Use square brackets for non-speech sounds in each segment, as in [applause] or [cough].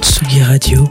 Tsugi Radio.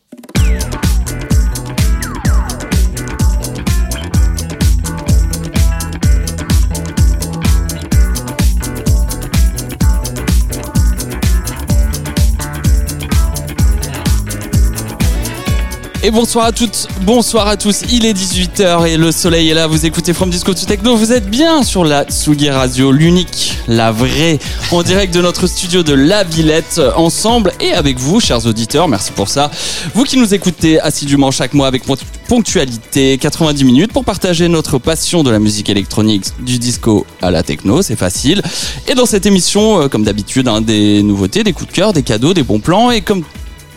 Et bonsoir à toutes, bonsoir à tous. Il est 18h et le soleil est là. Vous écoutez From Disco to Techno. Vous êtes bien sur la Tsugi Radio, l'unique, la vraie, en direct de notre studio de La Villette, ensemble et avec vous, chers auditeurs. Merci pour ça. Vous qui nous écoutez assidûment chaque mois avec ponctualité, 90 minutes pour partager notre passion de la musique électronique, du disco à la techno. C'est facile. Et dans cette émission, euh, comme d'habitude, hein, des nouveautés, des coups de cœur, des cadeaux, des bons plans et comme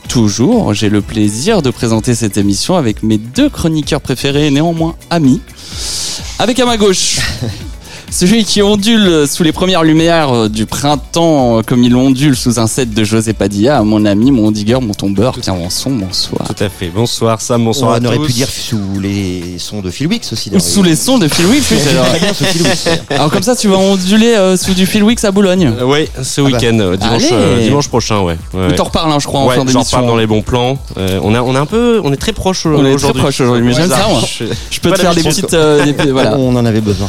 toujours, j'ai le plaisir de présenter cette émission avec mes deux chroniqueurs préférés, néanmoins amis. Avec à ma gauche, [laughs] celui qui ondule sous les premières lumières du printemps, comme il ondule sous un set de José Padilla, mon ami, mon digger, mon tombeur, Pierre Vanson, bonsoir. Tout à fait. Bonsoir Sam, bonsoir On à aurait tous. pu dire sous les sons de Phil Wicks aussi. Sous les sons de Phil Wicks, oui, alors-. Alors comme ça, tu vas onduler euh, sous du Phil Wicks à Boulogne. Euh, oui, ce bah. week-end, euh, dimanche, euh, prochain, ouais. ouais, On ouais. t'en reparle, hein, je crois, en Ouais, fin d'émission. reparle dans les bons plans. Euh, on a, on a un peu, on est très proche On est aujourd'hui. très proche aujourd'hui, mais j'aime ça, moi. Je- Je peux te faire des petites... euh, des- voilà. On en avait besoin.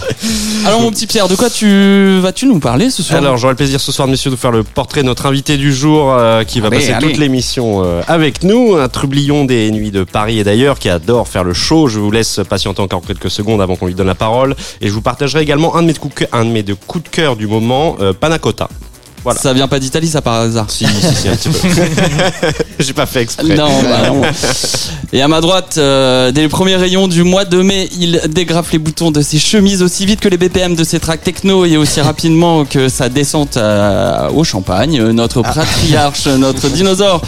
Alors mon petit Pierre, de quoi tu vas-tu nous parler ce soir Alors, j'aurai le plaisir ce soir, messieurs, de vous faire le portrait de notre invité du jour euh, qui va Allez, passer allez. toute l'émission euh, avec nous. Un trublion des nuits de Paris et d'ailleurs qui adore faire le show. Je vous laisse patienter encore quelques secondes avant qu'on lui donne la parole. Et je vous partagerai également un de mes coups de cœur, un de mes deux coups de cœur du moment, euh, Panacota. Voilà. Ça vient pas d'Italie, ça par hasard. Si, si, si, un petit peu. [laughs] J'ai pas fait exprès. Non, bah non. Et à ma droite, euh, dès les premiers rayons du mois de mai, il dégrafe les boutons de ses chemises aussi vite que les BPM de ses tracks techno et aussi rapidement que sa descente euh, au champagne. Notre patriarche, notre dinosaure,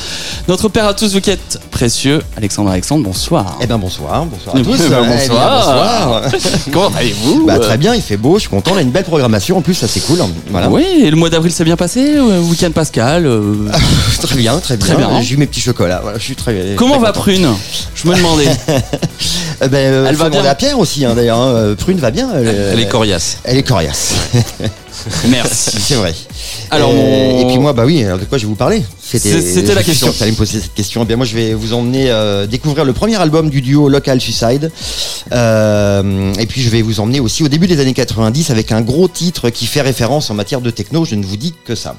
notre père à tous, vous qui êtes précieux. Alexandre Alexandre, bonsoir. Eh ben bonsoir, bonsoir à Eh tous. ben, Eh bien, bonsoir. bonsoir. [laughs] Comment allez-vous? Bah, très bien, il fait beau, je suis content, on a une belle programmation, en plus ça c'est cool. Voilà. Oui, et le mois d'avril s'est bien passé, euh, week-end Pascal. euh, [laughs] Très bien, très bien. Très bien. J'ai eu mes petits chocolats, voilà, je suis très Comment très va content. Prune? Je me demandais. [laughs] Eh ben, euh, Elle va demander bien à Pierre aussi, hein, d'ailleurs. hein. Prune va bien. Elle, Elle est coriace. Elle est coriace, Merci. [laughs] c'est vrai. Alors, Euh, Et puis moi, bah oui, alors de quoi je vais vous parler c'était la question. que tu allais me poser cette question. Eh bien, moi, je vais vous emmener euh, découvrir le premier album du duo Local Suicide. Euh, et puis, je vais vous emmener aussi au début des années 90 avec un gros titre qui fait référence en matière de techno. Je ne vous dis que ça.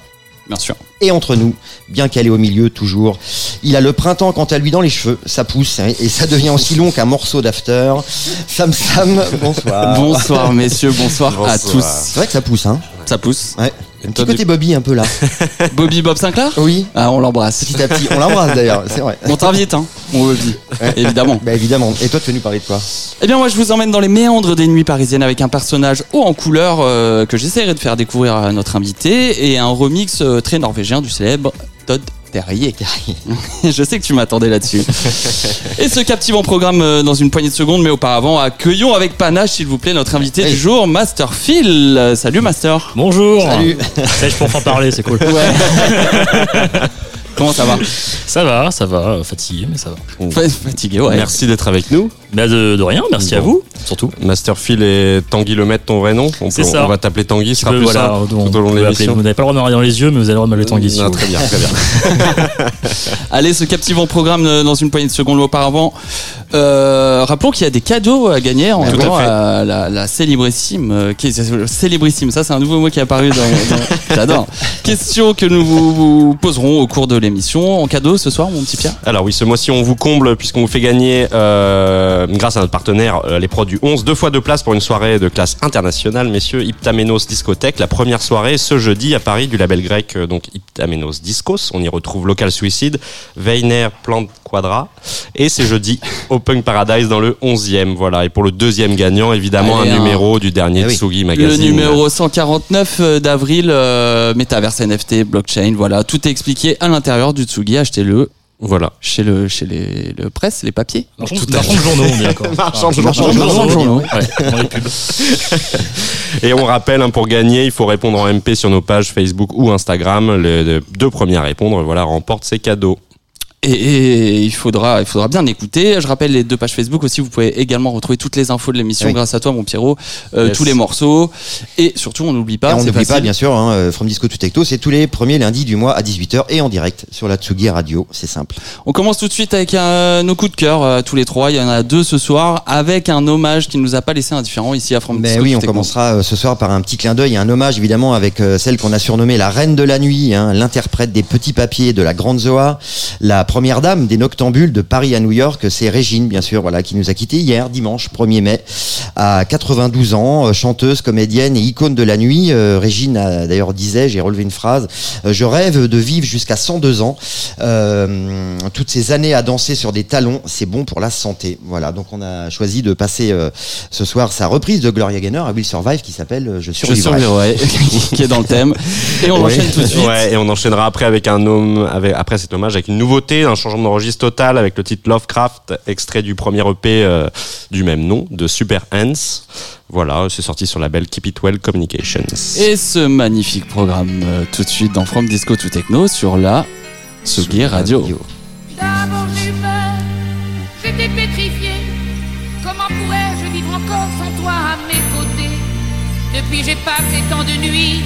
Bien sûr. Et entre nous, bien calé au milieu toujours, il a le printemps quant à lui dans les cheveux, ça pousse, hein, et ça devient aussi long qu'un morceau d'after. Sam Sam, bonsoir. Bonsoir messieurs, bonsoir, à tous. C'est vrai que ça pousse, hein Ça pousse. Ouais. Petit côté Bobby un peu là. [laughs] Bobby Bob Sinclair? Oui, Ah, on l'embrasse. petit à petit. On l'embrasse d'ailleurs, c'est vrai. On t'invite, hein, mon Bobby. Ouais. Évidemment. Bah évidemment. Et toi, tu es venu parler de quoi? Eh bien, moi, je vous emmène dans les méandres des nuits parisiennes avec un personnage haut en couleur euh, que j'essaierai de faire découvrir à notre invité et un remix euh, très norvégien du célèbre Todd Terrier. [laughs] je sais que tu m'attendais là-dessus. [laughs] et ce captivant programme euh, dans une poignée de secondes, mais auparavant, accueillons avec panache, s'il vous plaît, notre invité du jour, Master Phil. Salut, Master. Bonjour. Salut. Ça, je peux enfin parler, c'est cool. [laughs] Comment ça va Ça va, ça va, euh, fatigué, mais ça va. Fa- Fatigué, ouais. Merci d'être avec nous. Bah de, de rien, merci à vous, surtout. Master Phil et Tanguy Lemaitre, ton vrai nom. On, C'est peut- ça. on va t'appeler Tanguy, ce sera plus voilà, simple on- tout au long vous de l'émission. Vous n'avez pas le droit de me regarder dans les yeux, mais vous avez le droit de m'appeler Tanguy. si Non, très bien, très bien. [laughs] Allez, ce captivant programme euh, dans une poignée de secondes auparavant. Euh, rappelons qu'il y a des cadeaux à gagner en Tout à jouant fait. à la, la célébrissime. euh, célébrissime, ça c'est un nouveau mot qui est apparu dans. dans- J'adore. [laughs] Question que nous vous, vous poserons au cours de l'émission. En cadeau ce soir, mon petit Pierre? Alors oui, ce mois-ci, on vous comble puisqu'on vous fait gagner, euh, grâce à notre partenaire, euh, les produits 11, deux fois deux places pour une soirée de classe internationale, messieurs, Iptamenos Discothèque. La première soirée, ce jeudi, à Paris, du label grec, euh, donc Iptamenos Discos. On y retrouve Local Suicide, Weiner Plant Quadra. Et c'est jeudi, [laughs] Punk Paradise dans le 11e. Voilà. Et pour le deuxième gagnant, évidemment, Allez, un un- numéro du dernier Eh oui. Tsugi Le Magazine. numéro 149 d'avril, Metaverse NFT, blockchain, voilà, tout est expliqué à l'intérieur du Tsugi, achetez-le Voilà. chez le chez les le presse, les papiers. Marchand de journaux, on est d'accord. [laughs] Marchand de journaux. [laughs] Et on rappelle, hein, pour gagner, il faut répondre en MP sur nos pages Facebook ou Instagram. Les les deux premiers à répondre, voilà, remportent ces cadeaux. Et, et il faudra il faudra bien écouter. Je rappelle les deux pages Facebook aussi. Vous pouvez également retrouver toutes les infos de l'émission Oui. grâce à toi, mon Pierrot. Euh, Yes. Tous les morceaux et surtout on n'oublie Et pas. on c'est n'oublie pas, bien sûr, hein, euh, From Disco to Techno, c'est tous les premiers lundis du mois à 18h et en direct sur la Tsugi Radio. C'est simple. On commence tout de suite avec euh, nos coups de cœur euh, tous les trois. Il y en a deux ce soir avec un hommage qui ne nous a pas laissé indifférents ici à From Mais Disco oui, to on Techno. commencera euh, ce soir par un petit clin d'œil et un hommage évidemment avec euh, celle qu'on a surnommée la reine de la nuit, hein, l'interprète des petits papiers de la Grande Zoa, la première dame des Noctambules de Paris à New York, c'est Régine bien sûr, voilà, qui nous a quittés hier, dimanche 1er mai, à 92 ans, euh, chanteuse, comédienne et icône de la nuit. Euh, Régine a d'ailleurs disait, j'ai relevé une phrase, euh, je rêve de vivre jusqu'à 102 ans. Euh, toutes ces années à danser sur des talons, c'est bon pour la santé. Voilà, donc on a choisi de passer euh, ce soir sa reprise de Gloria Gaynor à Will Survive qui s'appelle Je Je survivrai. survivrai, [laughs] qui est dans le thème. Et on Oui. enchaîne tout de suite. Ouais, et on enchaînera après avec un homme, avec, après cet hommage avec une nouveauté, un changement de registre total avec le titre Lovecraft, extrait du premier EP euh, du même nom, de Super Ants. Voilà, c'est sorti sur la label Keep It Well Communications. Et ce magnifique programme euh, tout de suite dans From Disco to Techno sur la Sugi Radio. D'abord j'ai eu peur, j'étais pétrifiée. Comment pourrais-je vivre encore sans toi à mes côtés? Depuis j'ai passé tant de nuits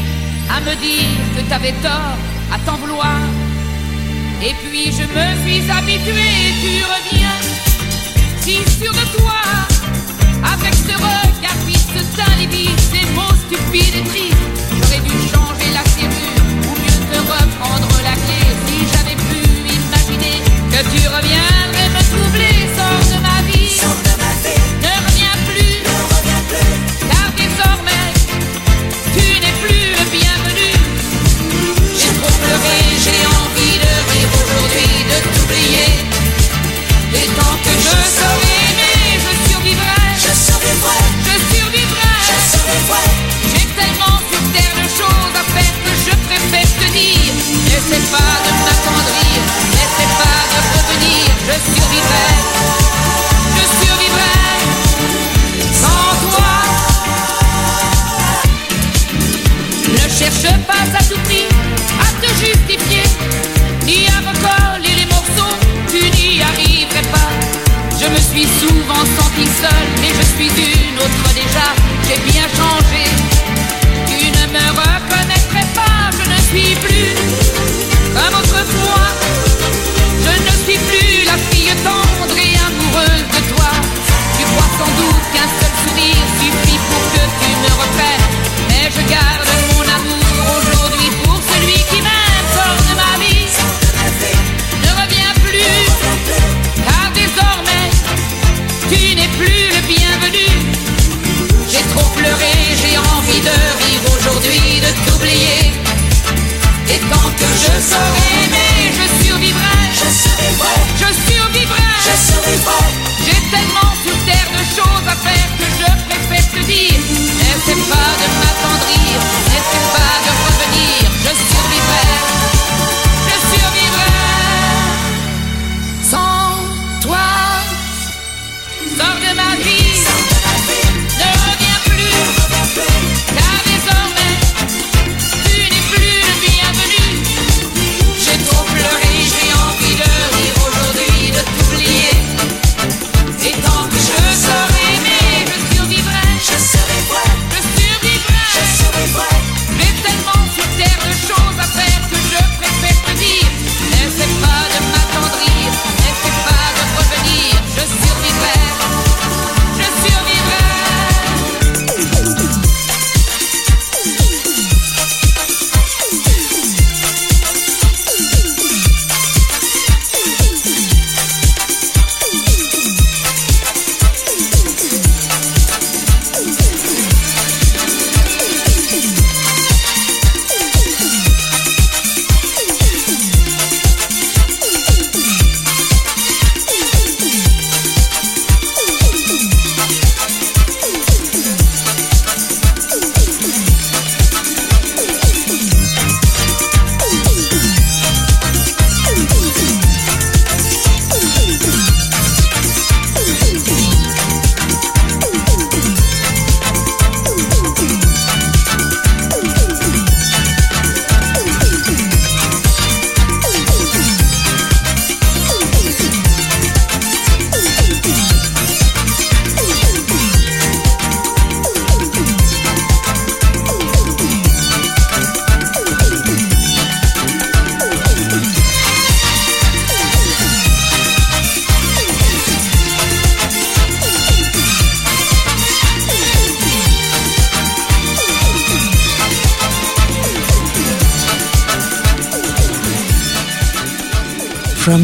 à me dire que t'avais tort, à t'en vouloir. Et puis je me suis habituée, tu reviens, si sûr de toi, avec ce regard fixe, ce teint ces mots stupides et tristes. J'aurais dû changer la serrure ou mieux te reprendre la clé si j'avais pu imaginer que tu reviendrais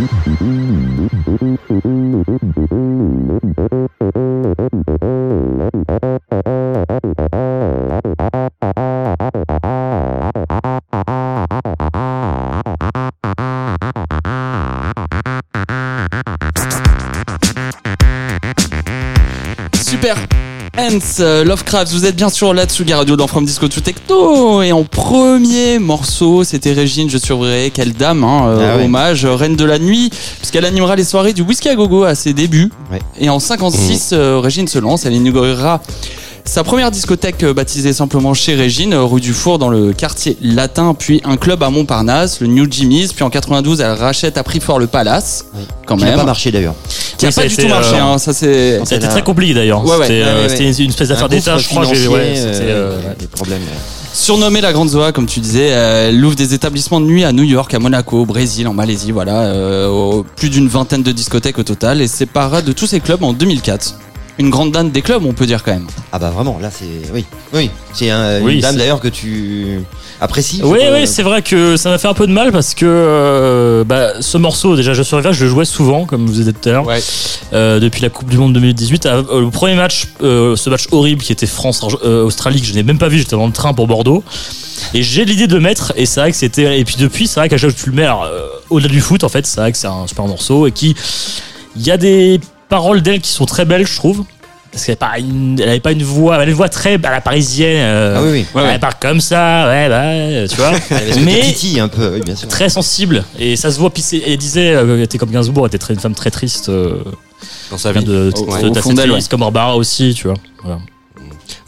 Mm-hmm. Hans euh, Lovecraft, vous êtes bien sûr là Tsugi Radio dans From Disco to Techno et en premier morceau c'était Régine Je surveillerai quelle dame hein, euh, Ah ouais. hommage euh, reine de la nuit puisqu'elle animera les soirées du Whisky à Gogo à ses débuts Ouais. et en 56 euh, Régine se lance elle inaugurera sa première discothèque baptisée simplement chez Régine, rue du Four dans le quartier latin, puis un club à Montparnasse, le New Jimmy's, puis en 92 elle rachète à prix fort le Palace, quand Qui n'a même, pas marché d'ailleurs. Qui a Oui, pas du tout marché, euh, hein, ça c'est... Été très compliqué d'ailleurs. Ouais, ouais. C'était euh, Ouais, c'était une espèce d'affaire d'État, je crois. c'était, euh, des problèmes. Surnommée la Grande Zoa, comme tu disais, elle ouvre des établissements de nuit à New York, à Monaco, au Brésil, en Malaisie, voilà, euh, plus d'une vingtaine de discothèques au total, et sépara de tous ces clubs en 2004. Une grande dame des clubs, on peut dire quand même. Ah bah vraiment, là c'est oui, oui, c'est un- Oui, une dame d'ailleurs que tu apprécies. Oui, oui, c'est vrai que ça m'a fait un peu de mal parce que euh, bah, ce morceau, déjà, je survivais, je le jouais souvent, comme vous dit tout à l'heure, Ouais. euh, depuis la Coupe du Monde 2018. Ah, euh, le premier match, euh, ce match horrible qui était France-Australie, que je n'ai même pas vu, j'étais dans le train pour Bordeaux. Et j'ai l'idée de mettre, et c'est vrai que c'était. Et puis depuis, c'est vrai qu'à chaque fois que tu le mets, euh, au-delà du foot, en fait, c'est vrai que c'est un super morceau et qui. Il y a des paroles d'elle qui sont très belles, je trouve. Parce qu'elle n'avait pas, une- elle avait pas une voix, elle avait une voix très à la parisienne. euh, Ah oui, oui. Ouais, ouais. Elle parle comme ça, ouais, bah, tu vois. [laughs] Elle Mais titi un peu, oui, bien sûr. très sensible et ça se voit puis elle disait euh, elle était comme Gainsbourg elle était très, une femme très triste euh, Dans sa de, vie. de, fond d'elle, triste, comme Barbara aussi tu vois voilà.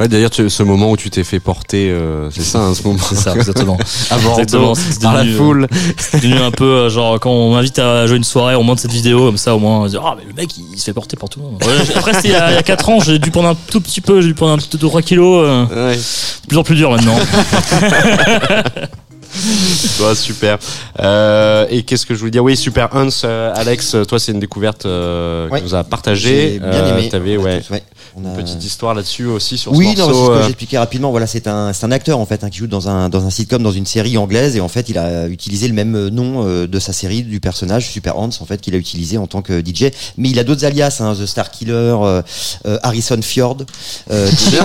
Ouais, d'ailleurs, ce moment où tu t'es fait porter, euh, c'est ça, hein, ce moment. c'est ça exactement [laughs] À Bordeaux, par la euh, foule. [laughs] c'est devenu un peu euh, genre quand on m'invite à jouer une soirée on monte cette vidéo comme ça au moins on se dit ah mais le mec il se fait porter par tout le monde Ouais, après c'était il y a- il y a 4 ans j'ai dû prendre un tout petit peu j'ai dû prendre un petit 3 kilos euh, Ouais. de plus en plus dur maintenant [laughs] Ouais, super. Euh, et qu'est-ce que je voulais dire? Oui, Super Hans, euh, Alex, toi, c'est une découverte euh, Ouais. que nous a partagée. J'ai bien aimé. T'avais ouais, Ouais, on a- une petite histoire là-dessus aussi sur Oui, ce non, c'est ce morceau. que euh, j'expliquais rapidement. Voilà, c'est un, c'est un acteur en fait hein, qui joue dans un dans un sitcom, dans une série anglaise, et en fait, il a utilisé le même nom euh, de sa série du personnage Super Hans en fait qu'il a utilisé en tant que DJ. Mais il a d'autres alias, hein, The Star Killer, euh, euh, Harrison Fjord, euh, Che,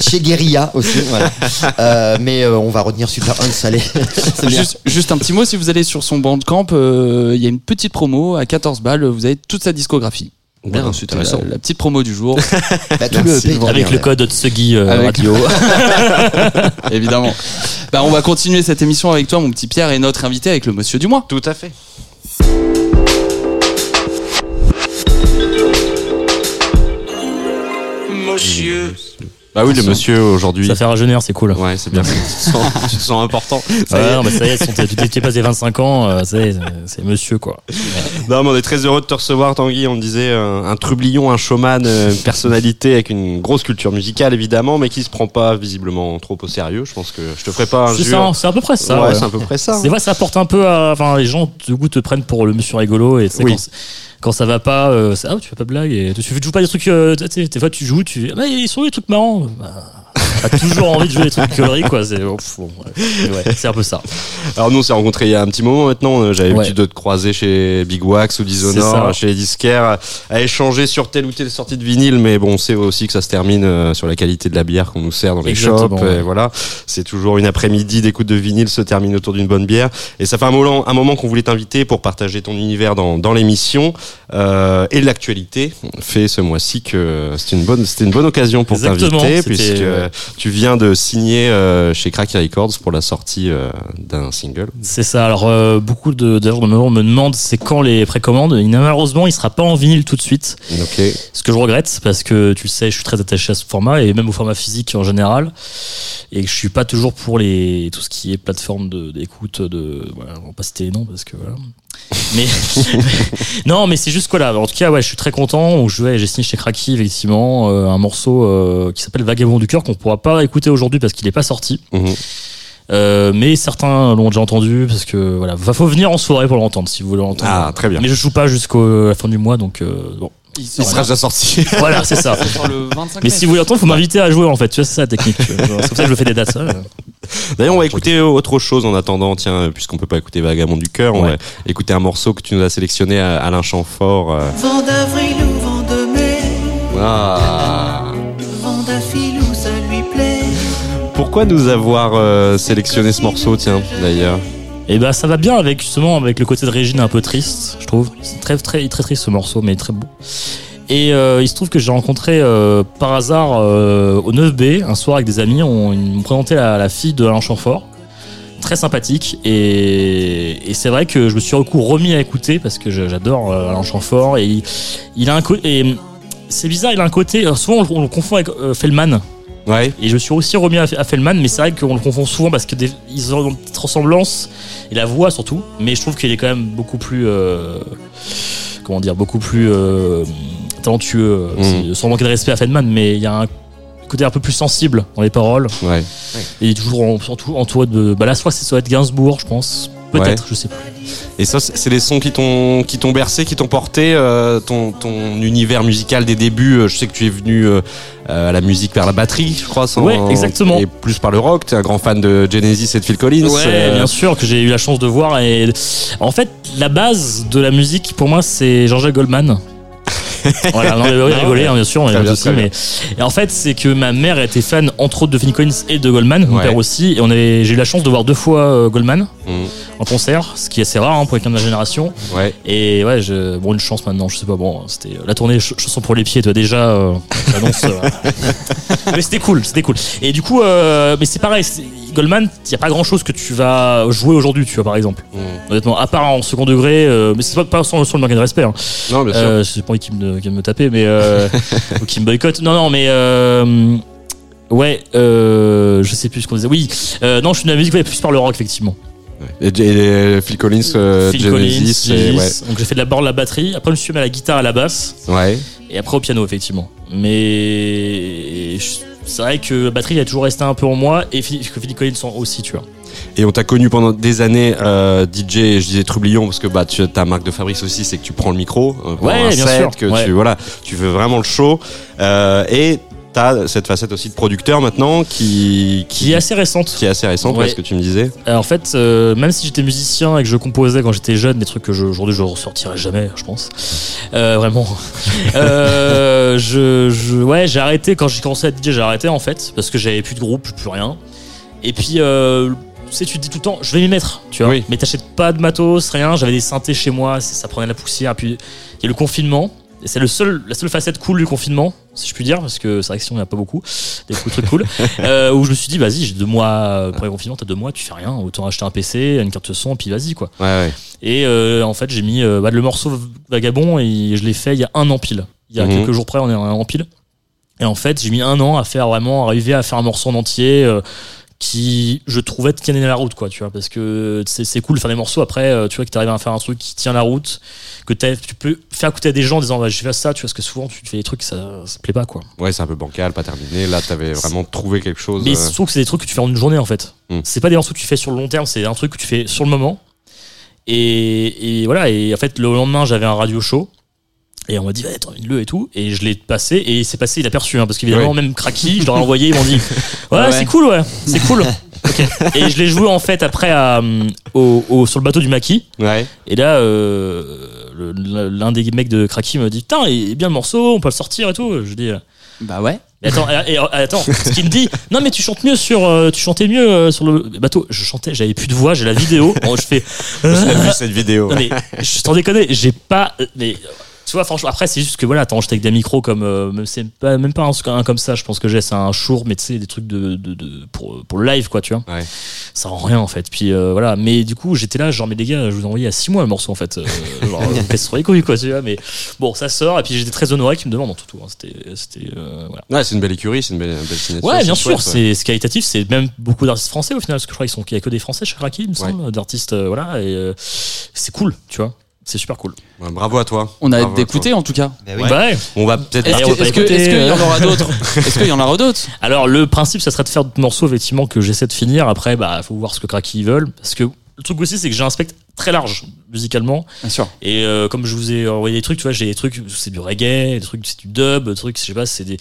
[laughs] Che Guerilla aussi. Voilà. [laughs] Euh, mais euh, on va retenir Super Hans. Allez. [laughs] Juste, juste un petit mot, si vous allez sur son bandcamp, euh, il y a une petite promo à 14 balles, vous avez toute sa discographie. Bien, Voilà, c'était intéressant. la, la petite promo du jour, [laughs] Bah, tout le Merci, pays avec bien, le code Tsugi euh, Avec- radio [laughs] évidemment. Bah, on va continuer cette émission avec toi, mon petit Pierre, et notre invité avec le monsieur du mois. Tout à fait. Monsieur. Bah oui, le monsieur aujourd'hui. ça fait rajeunir c'est cool Ouais, c'est bien. tu, [laughs] te sens, tu te sens important. Ça. Ouais, non, mais ça y est, sont- tu passé 25 ans, euh, c'est monsieur quoi. Non, mais on est très heureux de te recevoir, Tanguy. On disait un, un trublion, un showman, euh, une personnalité avec une grosse culture musicale évidemment, mais qui se prend pas visiblement trop au sérieux. Je pense que je te ferai pas ça, c'est à peu près ça. ouais, ouais. c'est à peu près ça. C'est vrai, ça apporte un peu à. Enfin, les gens, du coup, te prennent pour le monsieur rigolo et c'est Oui. Quand, ça va pas, euh, ah, tu fais pas de blague et tu, joues pas des trucs. euh, tu des fois, tu joues, tu. Ils sont des trucs marrants. Bah, T'as toujours envie de jouer des trucs conneries, quoi. C'est, oh, pff, bon, ouais. C'est un peu ça. Alors nous, on s'est rencontrés il y a un petit moment maintenant. Euh, J'avais l'habitude de te croiser chez Big Wax ou C'est euh, chez les disquaires, à échanger sur telle ou telle sortie de vinyle. Mais bon, on sait aussi que ça se termine euh, sur la qualité de la bière qu'on nous sert dans les Exactement, shops. Et voilà, c'est toujours une après-midi d'écoute de vinyle se termine autour d'une bonne bière. Et ça fait un moment, un moment qu'on voulait t'inviter pour partager ton univers dans, dans l'émission. Euh, et l'actualité fait ce mois-ci que c'était une bonne, c'était une bonne occasion pour Exactement, t'inviter puisque. Tu viens de signer euh, chez Cracky Records pour la sortie euh, d'un single. C'est ça. Alors, euh, beaucoup de, d'ailleurs, de me demandent c'est quand les précommandes. Et malheureusement, il sera pas en vinyle tout de suite. Ok. Ce que je regrette, parce que tu le sais, je suis très attaché à ce format et même au format physique en général. Et je suis pas toujours pour les, tout ce qui est plateforme de, d'écoute de, voilà, on va pas citer les noms parce que voilà. [laughs] Mais, [laughs] non, mais c'est juste quoi là. En tout cas, ouais, je suis très content. J'ai signé chez Cracky, effectivement, euh, un morceau euh, qui s'appelle Vagabond du cœur qu'on pourra pas écouter aujourd'hui parce qu'il est pas sorti. Mhm. Euh, mais certains l'ont déjà entendu parce que voilà, va faut venir en soirée pour l'entendre si vous voulez l'entendre. Ah, très bien. Mais je joue pas jusqu'à la fin du mois, donc euh, bon. Il sera déjà sorti. [laughs] Voilà, c'est ça. sur le 25 Mais mai. si vous voulez entendre, faut m'inviter à jouer en fait. Tu vois, c'est ça la technique. C'est [laughs] comme ça que je fais des dates. D'ailleurs, on va écouter autre chose en attendant. Tiens, puisqu'on peut pas écouter Vagabond du cœur, on Ouais. va écouter un morceau que tu nous as sélectionné à Alain Chamfort. euh. Vent d'avril ou vent de mai, Ah. Pourquoi nous avoir euh, sélectionné ce morceau, tiens, d'ailleurs Et bah ça va bien avec justement avec le côté de Régine un peu triste, je trouve. C'est très très très triste ce morceau, mais très beau. Et euh, il se trouve que j'ai rencontré euh, par hasard au 9B un soir avec des amis. On, ils m'ont présenté la, fille de Alain Chamfort, très sympathique. Et, c'est vrai que je me suis remis à écouter parce que j'adore Alain Chamfort. Et il, a un côté. C'est bizarre, il a un côté. souvent on, le- on le confond avec Feldman. Ouais. Et je me suis aussi remis à, à Feldman, mais c'est vrai qu'on le confond souvent parce que des- ils ont une petite ressemblance et la voix surtout. Mais je trouve qu'il est quand même beaucoup plus, euh, comment dire, beaucoup plus euh, talentueux. Mm. C'est- Sans manquer de respect à Feldman, mais il y a un côté un peu plus sensible dans les paroles. Ouais. Et il est toujours en- entou- entouré de. Bah là, soit c'est Gainsbourg, je pense. Peut-être, je sais pas. Et ça, c'est des sons qui t'ont qui t'ont bercé, qui t'ont porté euh, ton ton univers musical des débuts. euh, Je sais que tu es venu euh, à la musique vers la batterie, je crois. sans- Ouais, exactement. Et plus par le rock. T'es un grand fan de Genesis et de Phil Collins. Ouais, euh, bien sûr que j'ai eu la chance de voir. Et en fait, la base de la musique pour moi, c'est Jean-Jacques Goldman. [laughs] voilà, non, mais oui, rigoler, hein, bien sûr, est bien, aussi, mais et en fait, c'est que ma mère était fan entre autres de Phil Collins et de Goldman, mon Ouais. père aussi, et on avait, j'ai eu la chance de voir deux fois euh, Goldman Mm. en concert, ce qui est assez rare hein, pour quelqu'un de ma génération. Ouais. Et ouais, je, bon, une chance maintenant, je sais pas, bon, c'était euh, la tournée ch- chanson pour les pieds, toi déjà, euh, euh, [laughs] mais c'était cool, c'était cool. Et du coup, euh, mais c'est pareil, Goldman, il y a pas grand chose que tu vas jouer aujourd'hui, tu vois, par exemple. Mm. Honnêtement, à part en second degré, euh, mais c'est pas, pas sans, sans le manquer de respect. Hein. Non, bien sûr. Euh, c'est pas qu'il me, qu'il me taper, mais euh, [laughs] ou qu'il me boycotte. Non, non, mais ouais, je sais plus ce qu'on disait. Oui, non, je suis de la musique ouais, plus par le rock effectivement. Et, et Phil Collins, euh, Phil Genesis, Collins, et-. Donc j'ai fait de la batterie. Après, je me suis mis à la guitare, à la basse, ouais. et après au piano effectivement. Mais c'est vrai que la batterie a toujours resté un peu en moi, et Phil Phil Collins sont aussi, tu vois. Et on t'a connu pendant des années euh, DJ, je disais trublion parce que bah tu, ta marque de fabrice aussi c'est que tu prends le micro euh, Ouais, un bien set, sûr, que ouais. tu voilà, tu veux vraiment le show euh, et t'as cette facette aussi de producteur maintenant qui Qui est assez récente. qui est assez récente, Ouais. ce que tu me disais. Alors, en fait, euh, même si j'étais musicien et que je composais quand j'étais jeune, des trucs que aujourd'hui je ressortirai jamais, je pense. Euh, vraiment. [laughs] Euh, je, je- ouais, j'ai arrêté quand j'ai commencé à DJ, j'ai arrêté en fait parce que j'avais plus de groupe, plus rien. Et puis, euh, tu sais, tu te dis tout le temps, je vais m'y mettre, tu vois. Oui. Mais t'achètes pas de matos, rien. J'avais des synthés chez moi, ça prenait la poussière. Puis il y a le confinement. Et c'est le seul, la seule facette cool du confinement, si je puis dire, parce que c'est vrai que sinon il n'y en a pas beaucoup, des trucs cool. euh, où je me suis dit, vas-y, j'ai deux mois, euh, premier confinement, t'as deux mois, tu fais rien, autant acheter un PC, une carte son, et puis vas-y, quoi. Ouais ouais. Et euh, en fait, j'ai mis euh, bah, le morceau Vagabond et je l'ai fait il y a un an pile. Il y a Mhm. quelques jours près, on est an pile. Et en fait, j'ai mis un an à faire vraiment, arriver à faire un morceau en entier qui, je trouvais, tiennait la route, quoi, tu vois. Parce que c'est c'est cool de faire des morceaux après, euh, tu vois, que tu arrives à faire un truc qui tient la route, que tu peux faire écouter à des gens en disant, bah, j'ai fait ça, tu vois, parce que souvent, tu fais des trucs, ça, ça plaît pas, quoi. Ouais, c'est un peu bancal, pas terminé. Là, t'avais vraiment trouvé quelque chose. Mais euh, surtout que c'est des trucs que tu fais en une journée en fait. Mm. C'est pas des morceaux que tu fais sur le long terme, c'est un truc que tu fais sur le moment. Et, et voilà, et en fait, le lendemain, j'avais un radio show. Et on m'a dit, ouais, termine-le et tout. Et je l'ai passé, et c'est passé, il a perçu, hein, parce qu'évidemment, même Cracky, je leur ai envoyé, ils m'ont dit, ouais, [laughs] Ouais. c'est cool, ouais, c'est cool. [laughs] Et je l'ai joué en fait après à, au, au- sur le bateau du maquis. Ouais. Et là, euh, le- l'un des mecs de Cracky me dit, putain, il est bien le morceau, on peut le sortir et tout. Je dis, euh, Bah ouais. attends, et- et- attends, ce qu'il me dit, non mais tu chantes mieux sur, euh, tu chantais mieux euh, sur le bateau. Je chantais, j'avais plus de voix, j'ai la vidéo. Bon, je fais, [laughs] J'ai vu cette vidéo. non mais je t'en déconne, j'ai pas, mais tu vois franchement, après c'est juste que voilà, j'étais avec des micros comme, euh, même c'est pas, même pas un, un comme ça. Je pense que j'ai c'est un Shure, mais tu sais des trucs de, de, de- pour pour le live quoi, tu vois. Ouais. Ça rend rien en fait. Puis euh, voilà, mais du coup j'étais là, genre mais les gars, je vous ai envoyé à 6 mois le morceau en fait. Euh, [laughs] genre, sur les couilles quoi, tu vois. Mais bon, ça sort et puis j'étais très honoré qu'ils me demandent en tout tout. hein. C'était, c'était euh, voilà. Ouais, c'est une belle écurie, c'est une belle, belle signature. Ouais, bien sûr, c'est c'est qualitatif, c'est même beaucoup d'artistes français au final, parce que je crois qu'ils sont qu'il y a que des français chez Raki, il me semble, d'artistes, euh, voilà, et euh, c'est cool, tu vois, c'est super cool. Ouais, bravo à toi. On a Bravo hâte d'écouter en tout cas. Bah oui. Bah ouais. On va peut-être. Est-ce que- que- qu'il y en euh, aura d'autres [laughs] Est-ce qu'il y en aura d'autres Alors le principe, ça serait de faire d'autres morceaux effectivement que j'essaie de finir. Après, bah faut voir ce que Kraki veulent, parce que le truc aussi, c'est que j'ai un spectre très large musicalement, Bien sûr. et euh, comme je vous ai envoyé des trucs, tu vois, j'ai des trucs, c'est du reggae, des trucs, c'est du dub, des trucs, je sais pas, c'est des,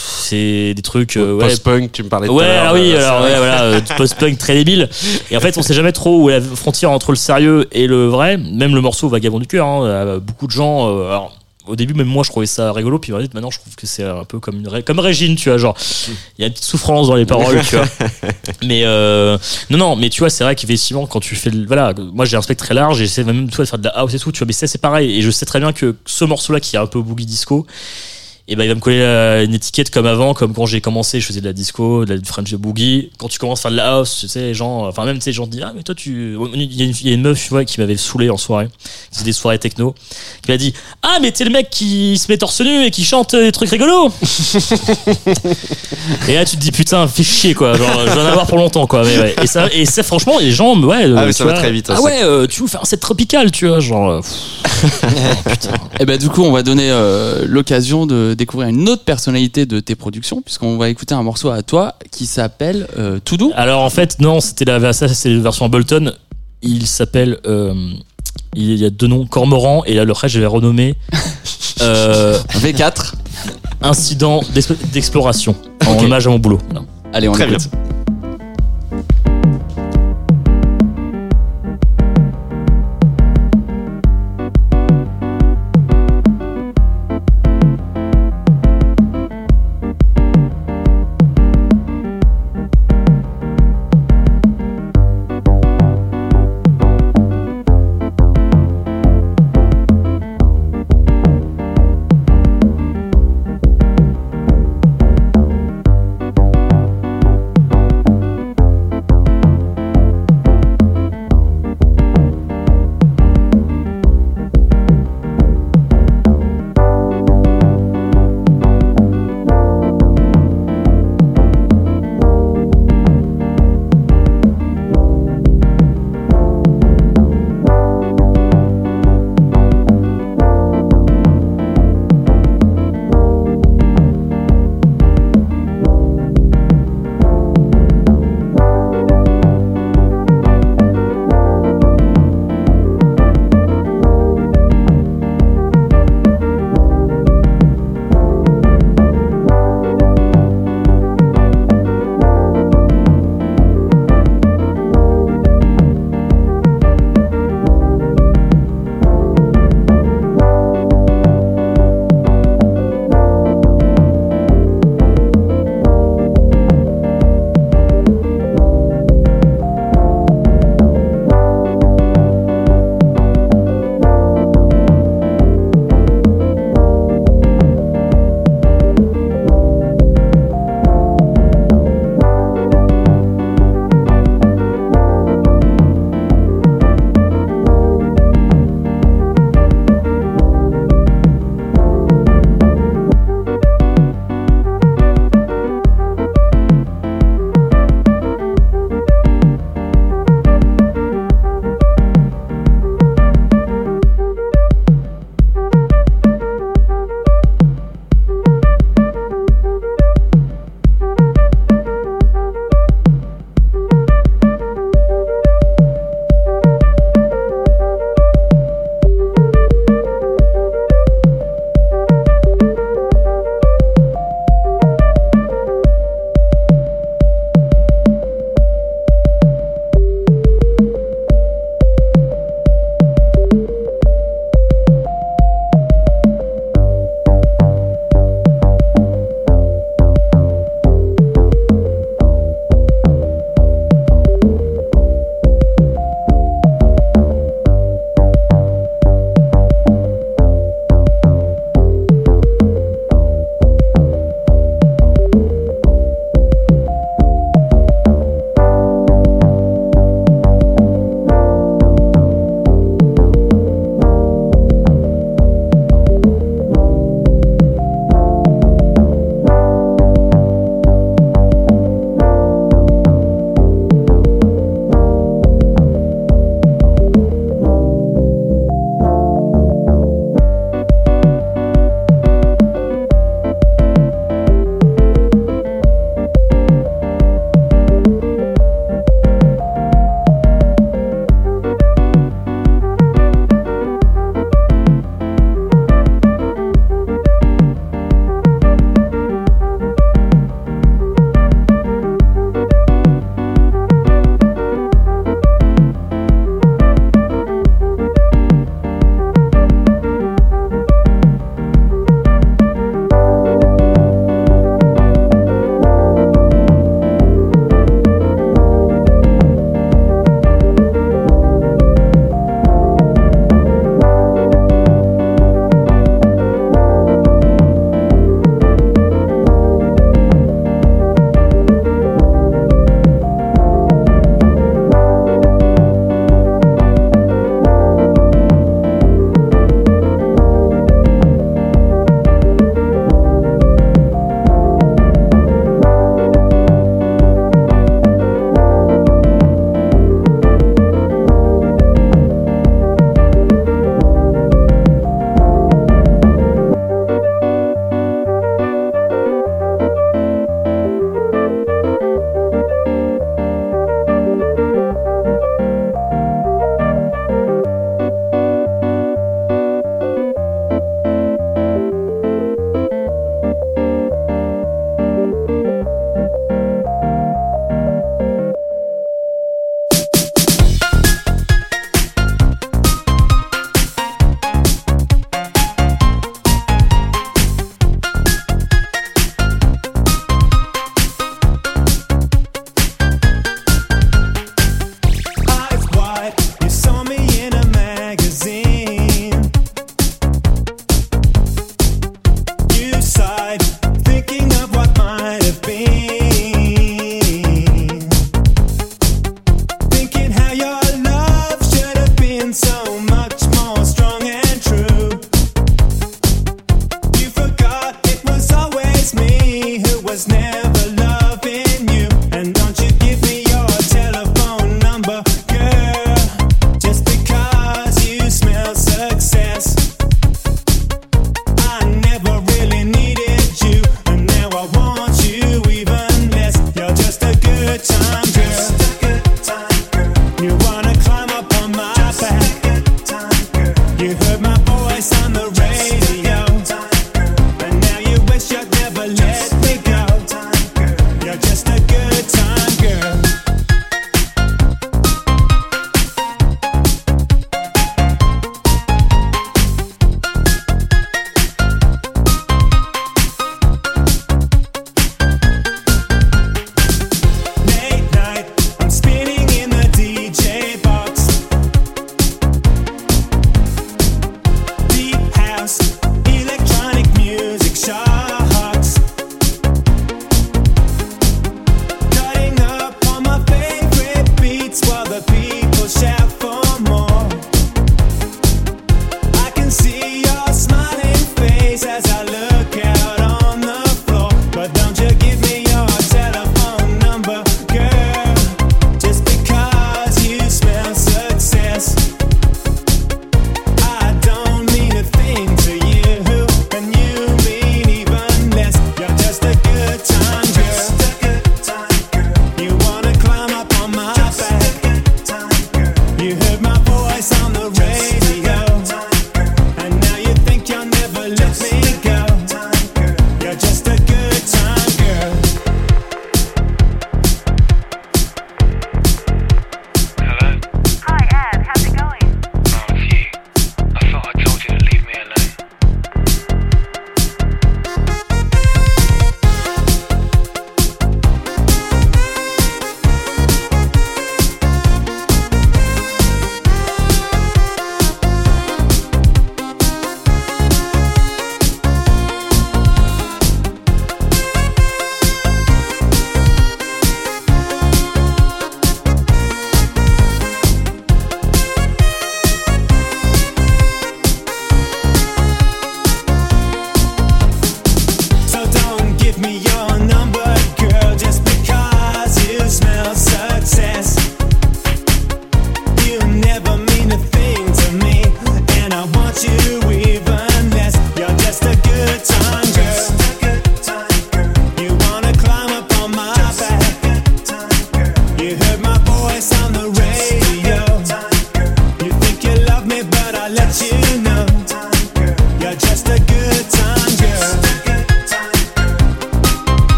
c'est des trucs, euh, ouais, Post-punk, tu me parlais Ouais, l'heure. ah oui, euh, alors ouais, voilà, euh, post-punk très débile. Et en fait, on sait jamais trop où est la frontière entre le sérieux et le vrai. Même le morceau Vagabond du cœur, hein, beaucoup de gens. euh, alors, au début, même moi, je trouvais ça rigolo. Puis maintenant, je trouve que c'est un peu comme une comme Régine, tu vois, genre, il y a une petite souffrance dans les paroles, tu vois. [laughs] Mais euh, non, non, mais tu vois, c'est vrai qu'effectivement, quand tu fais, voilà, moi j'ai un spectre très large, j'essaie même toi de faire de la house et tout, tu vois. Mais ça, c'est pareil. Et je sais très bien que ce morceau-là, qui est un peu boogie disco. Et ben il va me coller euh, une étiquette comme avant, comme quand j'ai commencé, je faisais de la disco, de la French boogie. Quand tu commences à faire de la house, tu sais, les gens, enfin même tu sais, les gens te disent ah mais toi tu, il y a une, il y a une meuf tu vois, qui m'avait saoulé en soirée, qui faisait des soirées techno, qui m'a dit ah mais t'es le mec qui se met torse nu et qui chante des trucs rigolos. [laughs] et là tu te dis putain fais chier quoi, genre je vais en avoir pour longtemps quoi. Mais ouais. Et ça, et ça franchement les gens ouais. Ah, mais ça va très vite, hein, Ah ça. ouais, euh, tu veux faire un set tropical, tu vois, genre. euh, pff. [laughs] Et ben du coup, on va donner euh, l'occasion de découvrir une autre personnalité de tes productions, puisqu'on va écouter un morceau à toi qui s'appelle euh, Tout doux. Alors en fait non, c'était la ça c'est la version Ableton. il s'appelle. euh, il y a deux noms, Cormoran, et là, le reste, je vais renommer [laughs] euh, V4. Incident d'exp- d'exploration, en Ok. hommage à mon boulot. Voilà. Allez, on Très écoute. Cormoran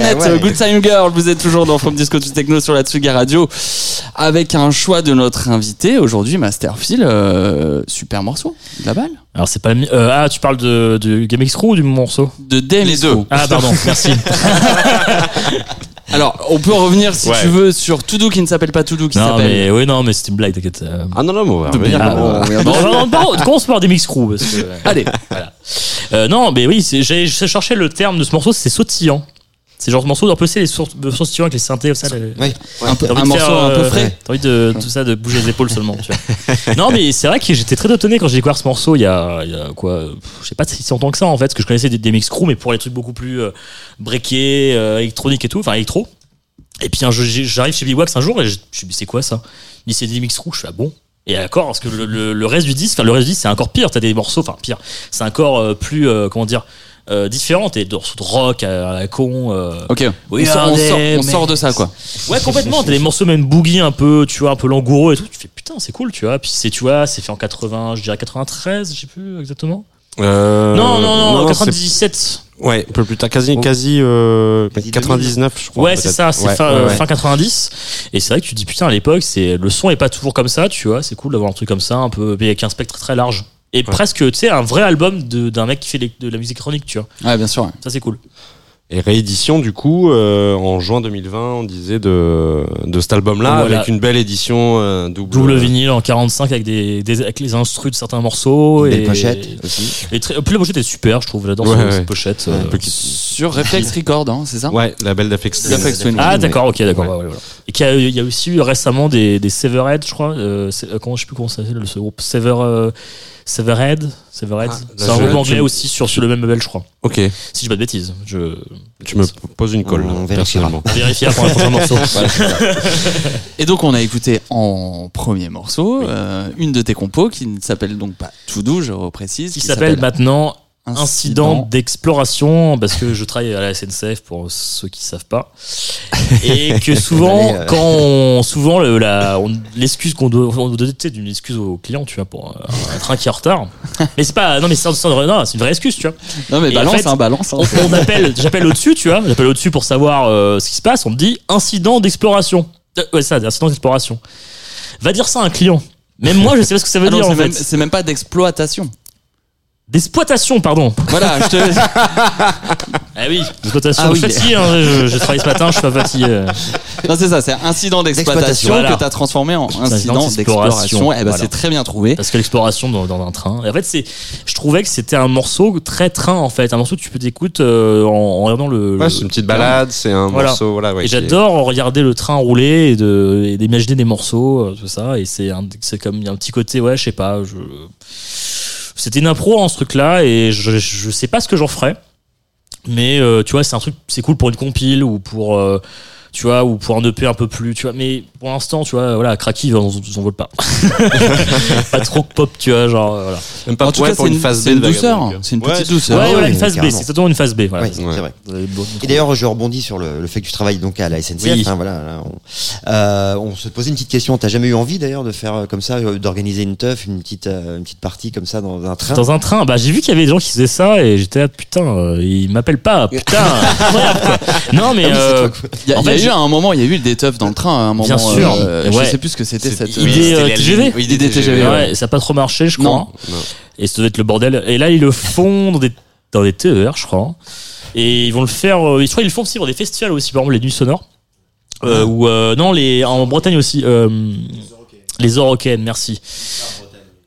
très ouais. Good Time Girl, vous êtes toujours dans From Disco to Techno sur la Tsugi Radio avec un choix de notre invité aujourd'hui, Master Phil, euh, super morceau, de la balle, Alors c'est pas le euh, ah tu parles de, de Game X Crew ou du morceau? De DMX Les deux. Crew. Ah pardon [laughs] merci. [laughs] Alors, on peut revenir si Ouais. tu veux sur Todo qui ne s'appelle pas Todo qui non s'appelle mais oui non mais c'était une blague t'inquiète. euh. Ah non, non, mais on va De revenir. Ah, bon, bon, merde. bon, non, non, pardon, commence par des mix crew parce que Allez, voilà. Euh, non mais oui c'est- j'ai cherché le terme de ce morceau c'est sautillant. C'est genre ce morceau un peu c'est les sour- de sautillant avec les synthés ça. les- Oui. un, peu- T'as envie un morceau faire, un peu euh, frais. T'as envie de tout ça, de bouger les épaules seulement. Tu vois. [laughs] non, mais c'est vrai que j'étais très étonné quand j'ai découvert ce morceau. Il y a, il y a quoi Je sais pas si c'est longtemps que ça en fait, parce que je connaissais des, des mix crew, mais pour les trucs beaucoup plus euh, breakés, euh, électroniques et tout, enfin électro. Et puis j'arrive chez Biwax un jour et je je me suis dit c'est quoi ça? Il dit c'est des mix crew. Je suis ah bon? Et d'accord, parce que le, le- le reste du disque, enfin le reste du disque, c'est encore pire. T'as des morceaux, enfin pire. C'est encore euh, plus, euh, comment dire, euh, différent. T'as des morceaux de rock à, la con. euh, Ok, Oui, on, sort, on, sort, on mais- sort de ça quoi. Ouais, complètement. T'as des morceaux même boogie un peu, tu vois, un peu langoureux et tout. Tu fais putain, c'est cool, tu vois. Puis c'est, tu vois, c'est fait en 80, je dirais 93, je sais plus exactement. Euh, non, non, non, c'est- 97. Ouais, un peu plus tard, quasi, quasi euh, Quasi 99, je crois. Ouais, c'est ça, c'est Ouais, fin, ouais, euh, ouais. fin 90. Et c'est vrai que tu te dis putain, à l'époque, c'est, le son est pas toujours comme ça, tu vois. C'est cool d'avoir un truc comme ça, un peu, mais avec un spectre très large. Et presque, tu sais, un vrai album de, d'un mec qui fait les- de la musique électronique, tu vois. Ouais, bien sûr. ouais. Ça, c'est cool. Et réédition, du coup, euh, en juin 2020, on disait de, de cet album-là, Voilà. avec une belle édition euh, double. Double vinyle en 45 avec des, des avec les instrus de certains morceaux. Une et belle pochette aussi. Et très, puis la pochette est super, je trouve. J'adore Ouais, ce- ouais. cette euh, Sur Reflex Record, hein, c'est ça? Ouais, label d'Afex Twin. D'Afex Twin. Ah d'accord, ok, d'accord. Ouais. ouais, ouais, voilà. Et qui Il y a aussi eu récemment des, des Severhead, je crois. Euh, euh, comment, je sais plus comment ça s'appelle ce groupe. Sever, euh, Severhead. Severhead. Ah, c'est un groupe anglais tu- aussi sur, sur le même label, je crois. Ok, Si je dis pas de bêtises. Je tu me poses une colle, On personnellement. on vérifiera pour le prochain morceau. Et donc on a écouté en premier morceau euh, une de tes compos qui ne s'appelle donc pas Tout doux, je reprécise. Qui s'appelle maintenant Incident Incident. d'exploration parce que je travaille à la SNCF pour ceux qui savent pas et que [laughs] souvent euh. quand on, souvent le- la on- l'excuse qu'on doit on doit donner tu sais, d'une excuse au client tu vois pour un, un train qui est en retard [laughs] mais c'est pas non mais c'est c'est non, c'est une vraie excuse tu vois Non mais Et en balance, fait, hein, balance. hein. on, on appelle j'appelle au-dessus tu vois j'appelle au-dessus pour savoir euh, ce qui se passe on me dit incident d'exploration Euh, ouais ça incident d'exploration va dire ça à un client même moi je sais pas ce que ça veut Ah non, dire c'est en fait c'est même pas d'exploitation. D'exploitation pardon Voilà, je te. Ah [laughs] oui, d'exploitation. Ah je oui. suis fatigué, hein, je- j'ai travaillé ce matin, je suis pas fatigué. Non, c'est ça, c'est incident d'exploitation que tu as transformé en incident d'exploration. Eh ben, Voilà. c'est très bien trouvé. Parce que l'exploration dans, dans un train. Et en fait, c'est, je trouvais que c'était un morceau très train, en fait. Un morceau que tu peux t'écouter euh, en, en regardant le. Ouais, le- c'est une petite balade, c'est un Voilà. morceau, voilà. ouais, Et j'adore regarder le train rouler et, de, et d'imaginer des morceaux, euh, tout ça. Et c'est, un, c'est comme il y a un petit côté, ouais, je sais pas. Je... C'était une impro en ce truc-là et je, je sais pas ce que j'en ferais. Mais euh, tu vois, c'est un truc, c'est cool pour une compile ou pour. euh, tu vois, ou pour un EP un peu plus, tu vois, mais pour l'instant, tu vois, voilà, Cracky, ils en, ils en veulent pas. [laughs] pas trop pop, tu vois, genre, voilà. Même pas En tout ouais, cas, pour c'est une une, phase B c'est une de douceur. C'est une petite Ouais, douceur. ouais, voilà, oui, une phase B, c'est totalement une phase B, voilà. C'est vrai. Et d'ailleurs, je rebondis sur le, le fait que tu travailles donc à la SNCF. Oui. hein, voilà, là, on, euh, on se posait une petite question. T'as jamais eu envie d'ailleurs de faire euh, comme ça, euh, d'organiser une teuf, une petite, une petite partie comme ça dans un train? Dans un train, bah j'ai vu qu'il y avait des gens qui faisaient ça et j'étais là putain, ils m'appellent pas, putain, [laughs] incroyable, quoi. Non mais Ah euh, En fait, eu j'ai- un moment, il y a eu des teufs dans le train. À un moment, Bien sûr. euh, Ouais. Je sais plus ce que c'était cette. C'était- euh, idée euh, TGV. Oui, idée TGV, ouais, ça a pas trop marché, je crois. Non. Non. Et ça doit être le bordel. Et là ils le font dans des dans des TER, je crois. Et ils vont le faire. euh, je crois qu'ils le font aussi pour des festivals aussi, par exemple les nuits sonores. Euh, ou euh, non les en Bretagne aussi. euh, les Orocaines, merci.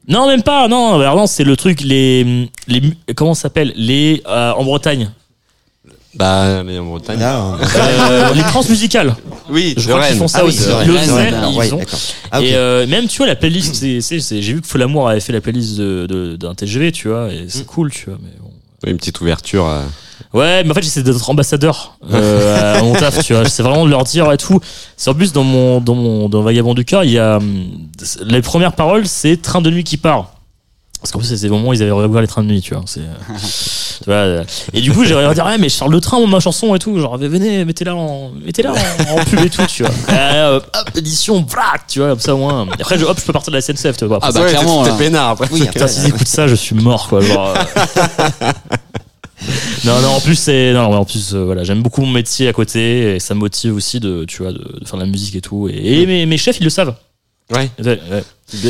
Non, même pas. Non, non, c'est le truc. Les, les comment ça s'appelle Les euh, en Bretagne. Bah, mais en Bretagne. Là, on- [laughs] Euh, les transmusicales. Oui, Je crois qu'ils font ça Ah aussi. le Rennes, Rennes, ils ouais, ont-. Ah. Et euh, même, tu vois, la playlist, c'est, c'est, c'est- j'ai vu que Folamour avait fait la playlist de, de- d'un TGV, tu vois, et c'est cool, tu vois. Mais bon. Une petite ouverture. euh, Ouais, mais en fait, j'essaie d'être ambassadeur euh, [laughs] à mon taf, tu vois. J'essaie vraiment de leur dire et tout. C'est en plus dans mon, dans mon, dans Vagabond du cœur, il y a hum, les premières paroles, c'est train de nuit qui part. Parce qu'en plus, c'est le moment où ils avaient réouvert les trains de nuit, tu vois. C'est, euh, [laughs] tu vois, euh, et du coup, j'aurais dire, ouais, mais je sors le train, ma chanson et tout. Genre, venez, mettez-la en, mettez-la en, en pub et tout, tu vois. [laughs] Euh, hop, édition, vrac, tu vois, comme ça, au moins. Et après, je, hop, je peux partir de la SNCF, tu vois. Ah bah ouais, clairement. t'es-. T'es peinard après. Oui, Putain, s'ils écoutent ça, je suis mort, quoi. Genre, euh. [laughs] non, non, en plus, c'est, non, en plus, euh, voilà, j'aime beaucoup mon métier à côté et ça me motive aussi de, tu vois, de, de faire de la musique et tout. Et, et mes, mes chefs, ils le savent. Ouais. Ouais, ouais.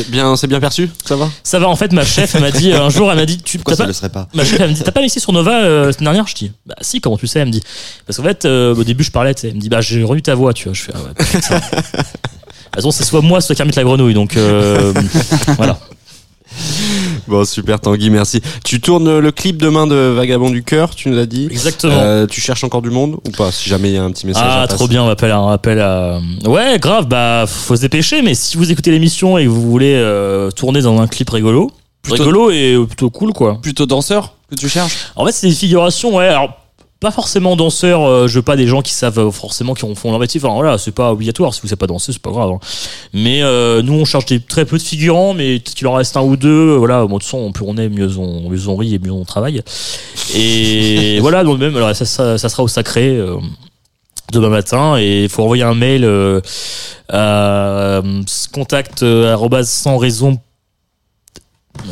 Bien, c'est bien perçu, ça va? Ça va, en fait, ma chef, elle m'a dit, un jour, elle m'a dit, tu, Pourquoi ça pas, le serait pas? ma chef, elle me dit, t'as pas mixé sur Nova euh, semaine dernière? Je dis, bah si, comment tu sais? Elle me dit, parce qu'en fait, euh, au début, je parlais, tu sais, elle me dit, bah j'ai revu ta voix, tu vois. Je fais, ah ouais. [laughs] De toute façon, c'est soit moi, soit Kermit la grenouille, donc euh, [laughs] voilà. [laughs] Bon, super Tanguy, merci. Tu tournes le clip demain de Vagabond du cœur, tu nous as dit. Exactement. Euh, tu cherches encore du monde ou pas Si jamais il y a un petit message Ah, trop bien, on appelle, on appelle à. Ouais, grave, bah, faut se dépêcher, mais si vous écoutez l'émission et que vous voulez euh, tourner dans un clip rigolo, Plutôt- rigolo et plutôt cool, quoi. Plutôt danseur que tu cherches? En fait, c'est des figurations, ouais, alors. Pas forcément danseurs, euh, je veux pas des gens qui savent euh, forcément qui ont font leur métier. Enfin voilà, c'est pas obligatoire. Si vous savez pas danser, c'est pas grave. hein. Mais euh, nous, on cherche des très peu de figurants, mais peut-être qu'il en reste un ou deux. euh, Voilà, bon, de façon, plus on est, mieux on, mieux on rit et mieux on travaille. Et [laughs] voilà, donc même, alors ça, ça, ça sera au sacré. euh, demain matin et il faut envoyer un mail euh, à contact euh, sans raison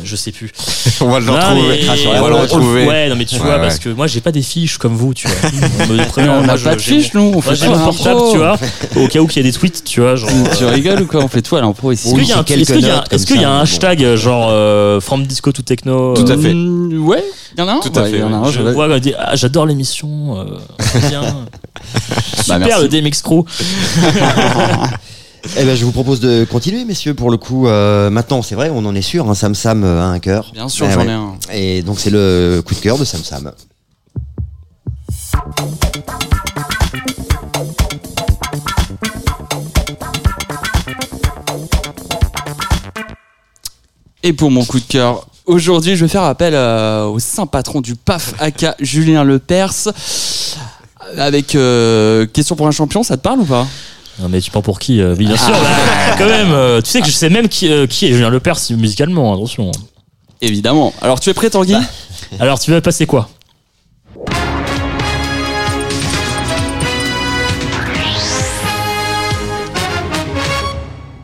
je sais plus [laughs] On va le Non, retrouver. mais- On va le retrouver. ouais non mais tu Ouais, vois ouais. parce que moi j'ai pas des fiches comme vous tu vois [laughs] On me on n'a pas de j'ai fiche, nous. On fait moi j'ai tout à portable l'impro. tu vois [laughs] au cas où qu'il y a des tweets tu vois genre Tu- Tu rigoles ou quoi On fait tout à l'impro ici. est-ce qu'il y a est-ce qu'il y a, notes comme est-ce qu'il y a ça, un hashtag genre euh, from disco to techno Tout à euh, fait. Mm, Ouais, il y en a un. Tout à fait, Il y en a ouais. un. je vois on dit, ah, j'adore l'émission euh, bien super le DMX Crew eh ben, je vous propose de continuer, messieurs, pour le coup. Euh, maintenant, c'est vrai, on en est sûr, hein, Sam Sam euh, a un cœur. Bien sûr, eh j'en ai un. Et donc, c'est le coup de cœur de Sam Sam. Et pour mon coup de cœur, aujourd'hui, je vais faire appel euh, au saint patron du PAF, aka Julien Lepers. Avec euh, question pour un champion, ça te parle ou pas? Non mais tu prends pour qui euh, oui, Bien sûr, bah, [laughs] quand même. euh, tu sais que je sais même qui, euh, qui est Julien Lepers musicalement, attention. Évidemment. Alors tu es prêt Tanguy Alors tu vas passer quoi?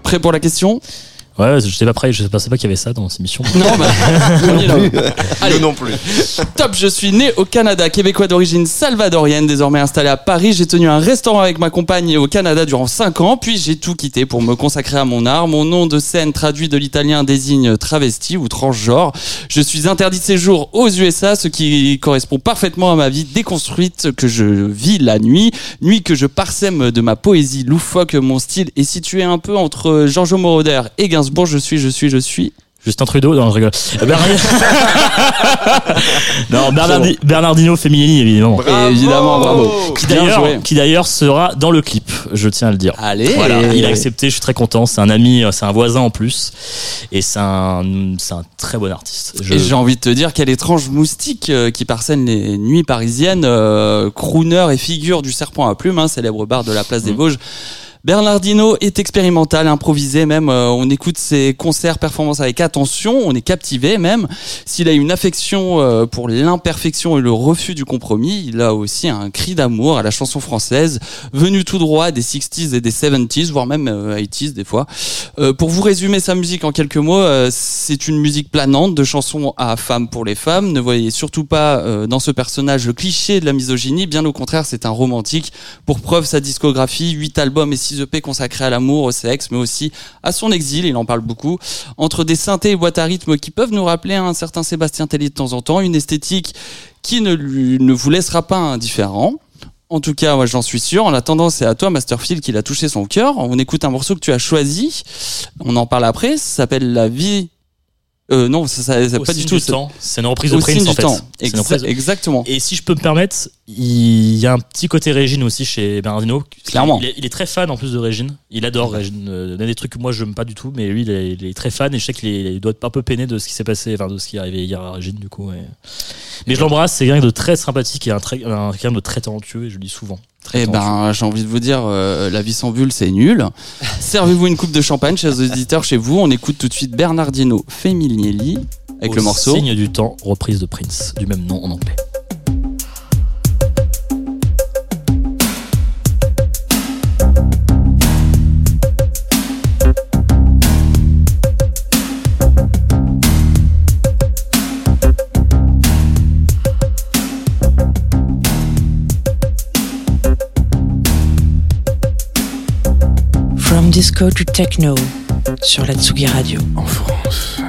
Prêt pour la question? Ouais, je sais pas prêt, je pensais pas qu'il y avait ça dans cette émission. Non, bah, on y est là. Allez. Non plus. Top, je suis né au Canada, québécois d'origine salvadorienne, désormais installé à Paris. J'ai tenu un restaurant avec ma compagne au Canada durant 5 ans, puis j'ai tout quitté pour me consacrer à mon art. Mon nom de scène traduit de l'italien désigne travesti ou transgenre. Je suis interdit de séjour aux USA, ce qui correspond parfaitement à ma vie déconstruite que je vis la nuit. Nuit que je parsème de ma poésie loufoque. Mon style est situé un peu entre Giorgio Moroder et Gainsbourg. Je suis, je suis, je suis. Justin Trudeau, non, je rigole. Euh, Bernard- [laughs] non, Bernardi- Bernardino Femminini, évidemment. Évidemment, bravo. Qui d'ailleurs, qui d'ailleurs sera dans le clip, je tiens à le dire. Allez. Voilà, il a accepté, je suis très content. C'est un ami, euh, c'est un voisin en plus, et c'est un, c'est un très bon artiste. Je- Et j'ai envie de te dire quel étrange moustique euh, qui parsème les nuits parisiennes, euh, crooner et figure du serpent à plumes, hein, célèbre bar de la place Mm. des Vosges. Bernardino est expérimental, improvisé même. euh, on écoute ses concerts, performances avec attention, on est captivé même. S'il a une affection euh, pour l'imperfection et le refus du compromis, il a aussi un cri d'amour à la chanson française, venu tout droit des 60s et des 70s, voire même euh, 80s des fois. Euh, pour vous résumer sa musique en quelques mots, euh, c'est une musique planante de chansons à femmes pour les femmes. Ne voyez surtout pas euh, dans ce personnage le cliché de la misogynie, bien au contraire, c'est un romantique. Pour preuve, sa discographie, 8 albums et 6 EP consacrés à l'amour, au sexe, mais aussi à son exil, il en parle beaucoup. Entre des synthés et boîtes à rythme qui peuvent nous rappeler un certain Sébastien Tellier de temps en temps, une esthétique qui ne, lui, ne vous laissera pas indifférent. En tout cas, moi j'en suis sûr. En attendant, c'est à toi, Masterfield, qu'il a touché son cœur. On écoute un morceau que tu as choisi. On en parle après. Ça s'appelle La vie. Euh, non, ça, ça, ça- pas du tout. c'est- une reprise de Prince en du fait. Exa- Exactement. Et si je peux me permettre, il y a un petit côté Régine aussi chez Bernardino. Clairement. Il est, il est très fan en plus de Régine. Il adore Régine. Euh, Il y a des trucs que moi je n'aime pas du tout, mais lui il est, il est très fan et je sais qu'il doit être un peu peiné de ce qui s'est passé, enfin de ce qui est arrivé hier à Régine du coup. et- Mais je l'embrasse, c'est quelqu'un de très sympathique et un, très- un- quelqu'un de très talentueux et je le dis souvent. Très Eh ben, j'ai envie de vous dire, euh, la vie sans bulle, c'est nul. [laughs] Servez-vous une coupe de champagne, chers auditeurs, chez vous. On écoute tout de suite Bernardino Femminelli avec Au le morceau. Signe du temps, reprise de Prince, du même nom en anglais. Disco to techno sur la Tsugi Radio. En France,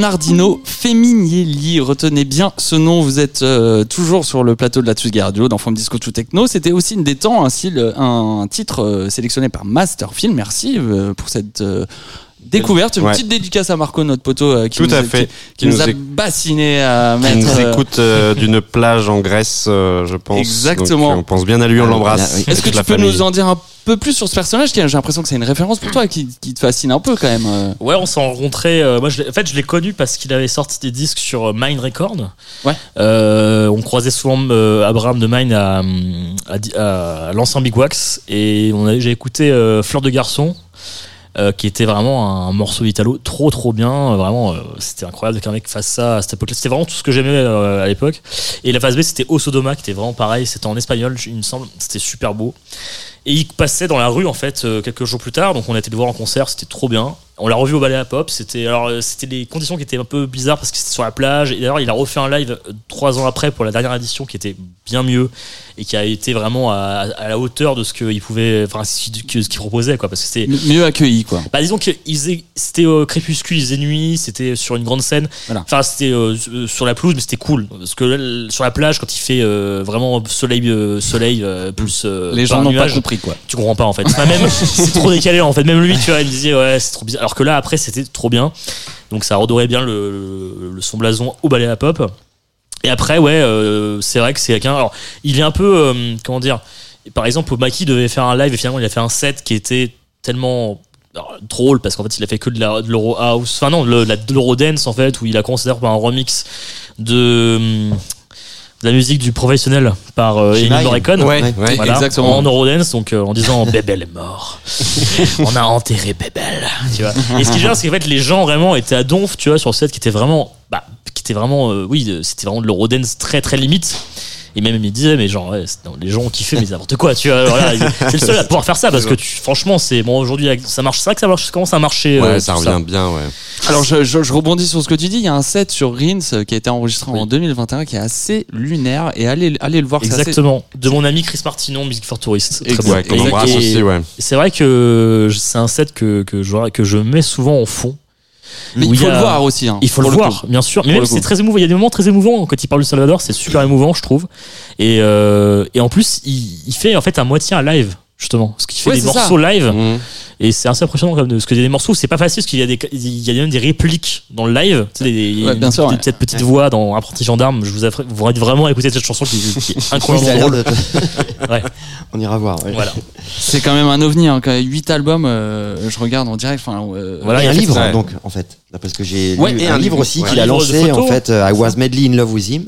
Bernardino Feminielli, retenez bien ce nom, vous êtes euh, toujours sur le plateau de la Tsugi Radio dans From Disco to Techno. C'était aussi une des temps, un, style- un titre euh, sélectionné par Masterfilm. Merci euh, pour cette euh, découverte. Une Ouais. petite dédicace à Marco, notre poteau, euh, qui, Tout nous, à a- fait. qui- qui Qui nous, nous a bassiné à Qui mettre. nous euh, écoute euh, [laughs] d'une plage en Grèce, euh, je pense. Exactement. Donc, on pense bien à lui, on Ah, l'embrasse. oui. Est-ce que tu peux famille. nous en dire un peu plus sur ce personnage qui, J'ai l'impression que c'est une référence pour toi qui, qui te fascine un peu quand même. euh. Ouais, on s'est rencontrés. euh, moi, je en fait, je l'ai connu parce qu'il avait sorti des disques sur euh, Mind Record. Ouais. Euh, on croisait souvent euh, Abraham de Mind à, à, à l'ancien Big Wax et j'ai écouté Fleur de garçon. euh, qui était vraiment un morceau italo trop trop bien euh, vraiment euh, c'était incroyable qu'un mec fasse ça à cette époque c'était vraiment tout ce que j'aimais à l'époque et la phase B c'était Osodoma qui était vraiment pareil c'était en espagnol il me semble c'était super beau et il passait dans la rue en fait euh, quelques jours plus tard, donc on a été le voir en concert, c'était trop bien. On l'a revu au ballet à pop. C'était alors euh, c'était des conditions qui étaient un peu bizarres parce que c'était sur la plage. Et d'ailleurs il a refait un live euh, trois ans après pour la dernière édition qui était bien mieux et qui a été vraiment à, à la hauteur de ce qu'il pouvait, enfin ce qu'il proposait quoi. Parce que c'était Mieux accueilli quoi. bah disons que c'était au crépuscule, il faisait nuit, c'était sur une grande scène. Voilà. Enfin c'était euh, euh, sur la pelouse, mais c'était cool parce que sur la plage quand il fait euh, vraiment soleil, euh, soleil euh, plus euh, Les gens n'ont pas nuage, tu comprends pas en fait. Même [laughs] c'est trop décalé en fait. Même lui, tu vois, il me disait ouais c'est trop bizarre. Alors que là après c'était trop bien. Donc ça redorait bien le, le- son blason au ballet à pop. Et après ouais euh, c'est vrai que c'est quelqu'un. Alors il est un peu euh, comment dire. Par exemple Maki devait faire un live et finalement il a fait un set qui était tellement drôle parce qu'en fait il a fait que de l'euro house enfin non de l'euro dance en fait où il a considéré un remix de hum, de la musique du professionnel par euh, Ennio. Morricone Ouais, Ouais. voilà, exactement. en Eurodance, donc euh, en disant [laughs] Bébel est mort. [laughs] On a enterré Bébel. Tu vois. Et ce qui est bien, c'est qu'en fait, les gens vraiment étaient à donf, tu vois, sur le set qui était vraiment, bah, qui était vraiment, euh, oui, c'était vraiment de l'Eurodance très très limite. Et même il me disait, mais genre, ouais, c'est- non, les gens ont kiffé, mais n'importe quoi, tu vois. Voilà, [laughs] c'est le seul à pouvoir faire ça parce que tu, franchement, c'est bon aujourd'hui, ça marche, c'est vrai que ça marche, ça commence à marcher. Ouais, euh, ça revient bien, ouais. Alors je, je- je rebondis sur ce que tu dis. Il y a un set sur Rins qui a été enregistré en 2021 qui est assez lunaire et allez, allez le voir. assez- Exactement. De mon ami Chris Martinon, Music for Tourist. Très Exact. bon. Ouais, qu'on Et- embrasse et- aussi, ouais. C'est vrai que c'est un set que, que, je, que je mets souvent en fond. Mais il faut a- le voir aussi. hein, Il faut le, voir, bien sûr. Mais même c'est très émouvant. Il y a des moments très émouvants quand il parle du Salvador. C'est super émouvant, je trouve. Et, euh, et en plus, il, il fait en fait à moitié un live justement, parce qu'il fait Ouais, des ça. morceaux live. Mhm. Et c'est assez impressionnant comme de, parce a des morceaux, c'est pas facile parce qu'il y a des, il y a même des répliques dans le live, tu sais, des, Ouais, bien sûr, des ouais. petites petites voix dans Apprenti Gendarme. Je vous invite vous invite vraiment à écouter cette chanson qui, qui est [laughs] incroyablement drôle. de- Ouais. [laughs] On ira voir. ouais. Voilà. C'est quand même un ovni. Hein, quand 8 albums, euh, je regarde en direct. Enfin, euh, Voilà, il y un a livre, Ouais. donc, en fait. Parce que j'ai Ouais, lu et un, un livre livre, aussi ouais. qu'il a lancé, en fait, euh, I Was Madly in Love with Him,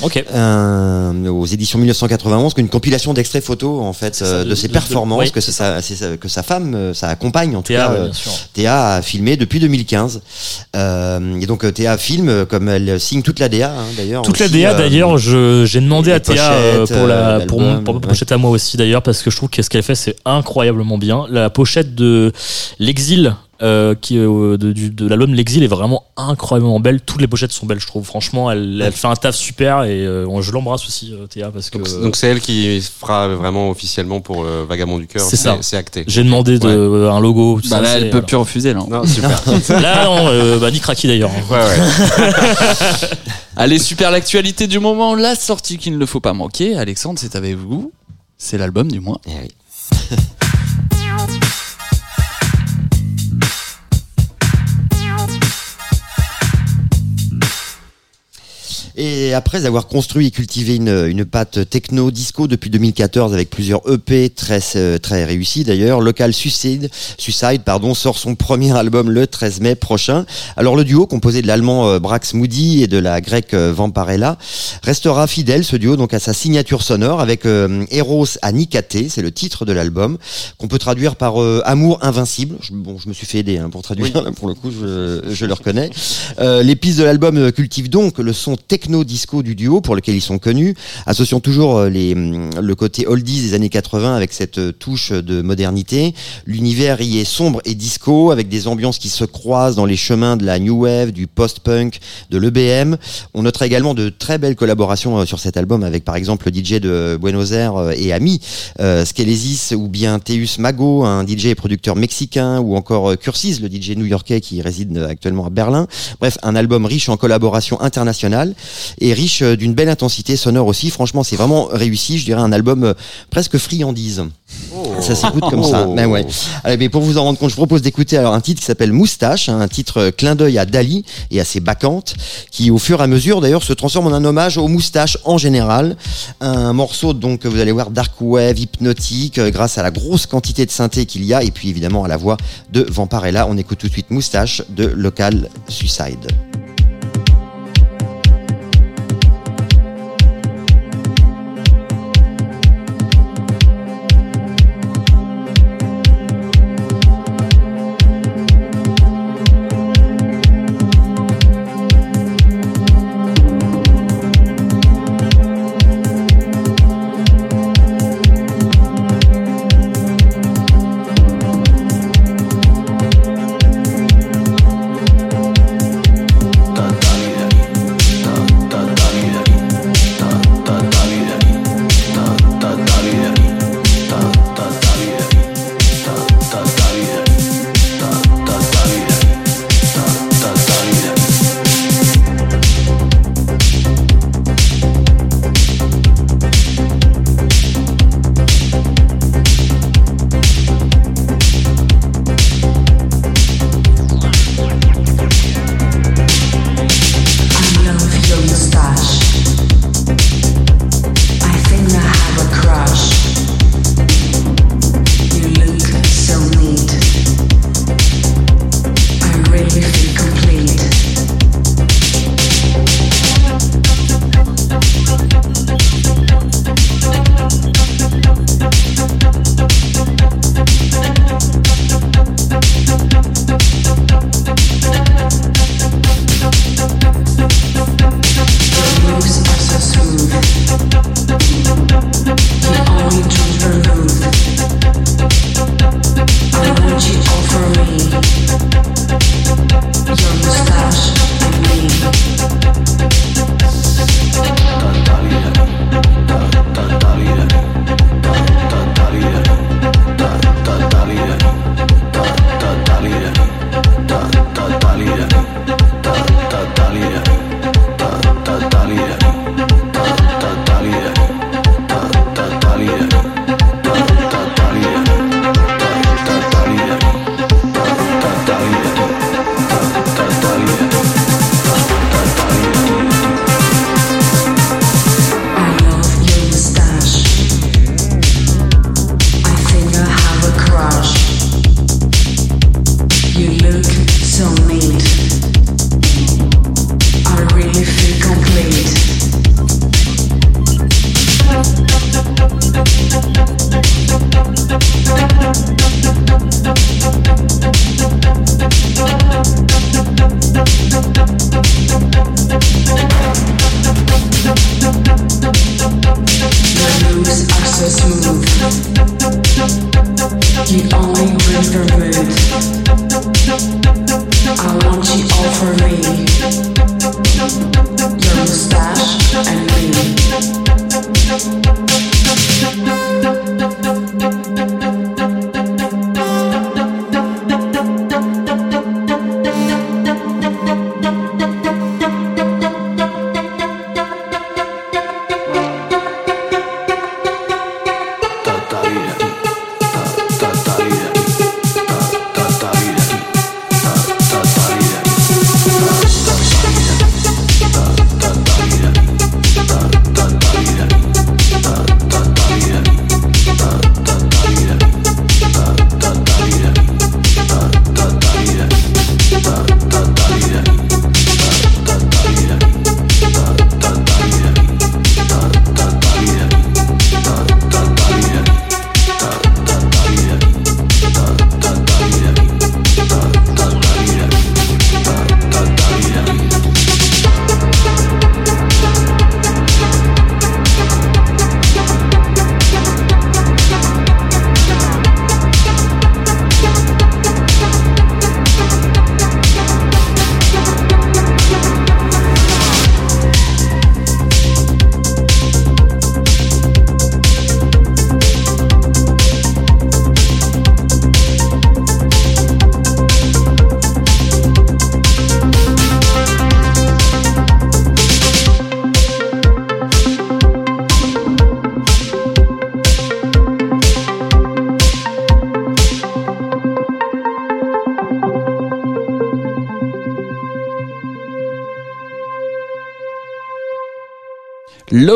Ok. euh, aux éditions 1991, une compilation d'extraits photos, en fait, ça, euh, de- de ses de- performances que, sa, c'est sa- que sa femme, euh, sa compagne, en tout cas. Théa a filmé depuis 2015. Euh, et donc, Théa filme, comme elle signe toute la DA, hein, d'ailleurs. Toute la DA euh, d'ailleurs, j'ai demandé à Théa pour la pour, mon, pour ma pochette à moi aussi d'ailleurs parce que je trouve que ce qu'elle fait c'est incroyablement bien. La pochette de l'exil euh, qui euh, de, l'album L'Exil est vraiment incroyablement belle. Toutes les pochettes sont belles, je trouve. Franchement, elle, elle fait un taf super et euh, je l'embrasse aussi, euh, Théa, parce que Donc c'est elle qui fera vraiment officiellement pour le Vagabond du cœur. C'est ça. C'est acté. j'ai demandé de, Ouais. euh, un logo. tout Bah ça, là, elle peut plus refuser là. Non, super. [laughs] [laughs] Là, non, euh, bah, ni Kraki d'ailleurs. ouais, ouais. [laughs] Allez, super l'actualité du moment, la sortie qu'il ne faut pas manquer. Alexandre, c'est avec vous. C'est l'album du mois. Eh oui. Et après avoir construit et cultivé une, une patte techno disco depuis 2014 avec plusieurs EP très euh, très réussis d'ailleurs, Local Suicide, Suicide pardon, sort son premier [laughs] album le 13 mai prochain. Alors le duo composé de l'allemand euh, Brax Moody et de la grecque euh, Vamparella restera fidèle ce duo donc à sa signature sonore avec euh, Eros à Nikaté, c'est le titre de l'album qu'on peut traduire par euh, amour invincible. Je, bon, je me suis fait aider hein, pour traduire [laughs] là, pour le coup, je, je le reconnais. Euh, les pistes de l'album cultivent donc le son techno-disco du duo pour lequel ils sont connus, associant toujours euh, les, hum, le côté oldies des années 80 avec cette euh, touche de modernité. L'univers y est sombre et disco avec des ambiances qui se croisent dans les chemins de la new wave, du post-punk, de l'EBM. On notera également de très belles collaborations euh, sur cet album avec par exemple le DJ de Buenos Aires et Ami, euh, Skelesis ou bien Teus Mago, un DJ et producteur mexicain ou encore Cursis, le DJ new-yorkais qui réside actuellement à Berlin. Bref, un album riche en collaboration internationale et riche euh, d'une belle intensité sonore aussi. Franchement, c'est vraiment réussi. Je dirais un album euh, presque friandise. Ça s'écoute comme ça. Oh. Mais ouais. Allez, mais pour vous en rendre compte, je vous propose d'écouter alors un titre qui s'appelle Moustache, hein, un titre euh, clin d'œil à Dali et à ses bacchantes, qui au fur et à mesure d'ailleurs se transforme en un hommage aux moustaches en général. Un morceau donc que vous allez voir dark wave, hypnotique, grâce à la grosse quantité de synthé qu'il y a et puis évidemment à la voix de Vamparella. On écoute tout de suite Moustache de Local Suicide.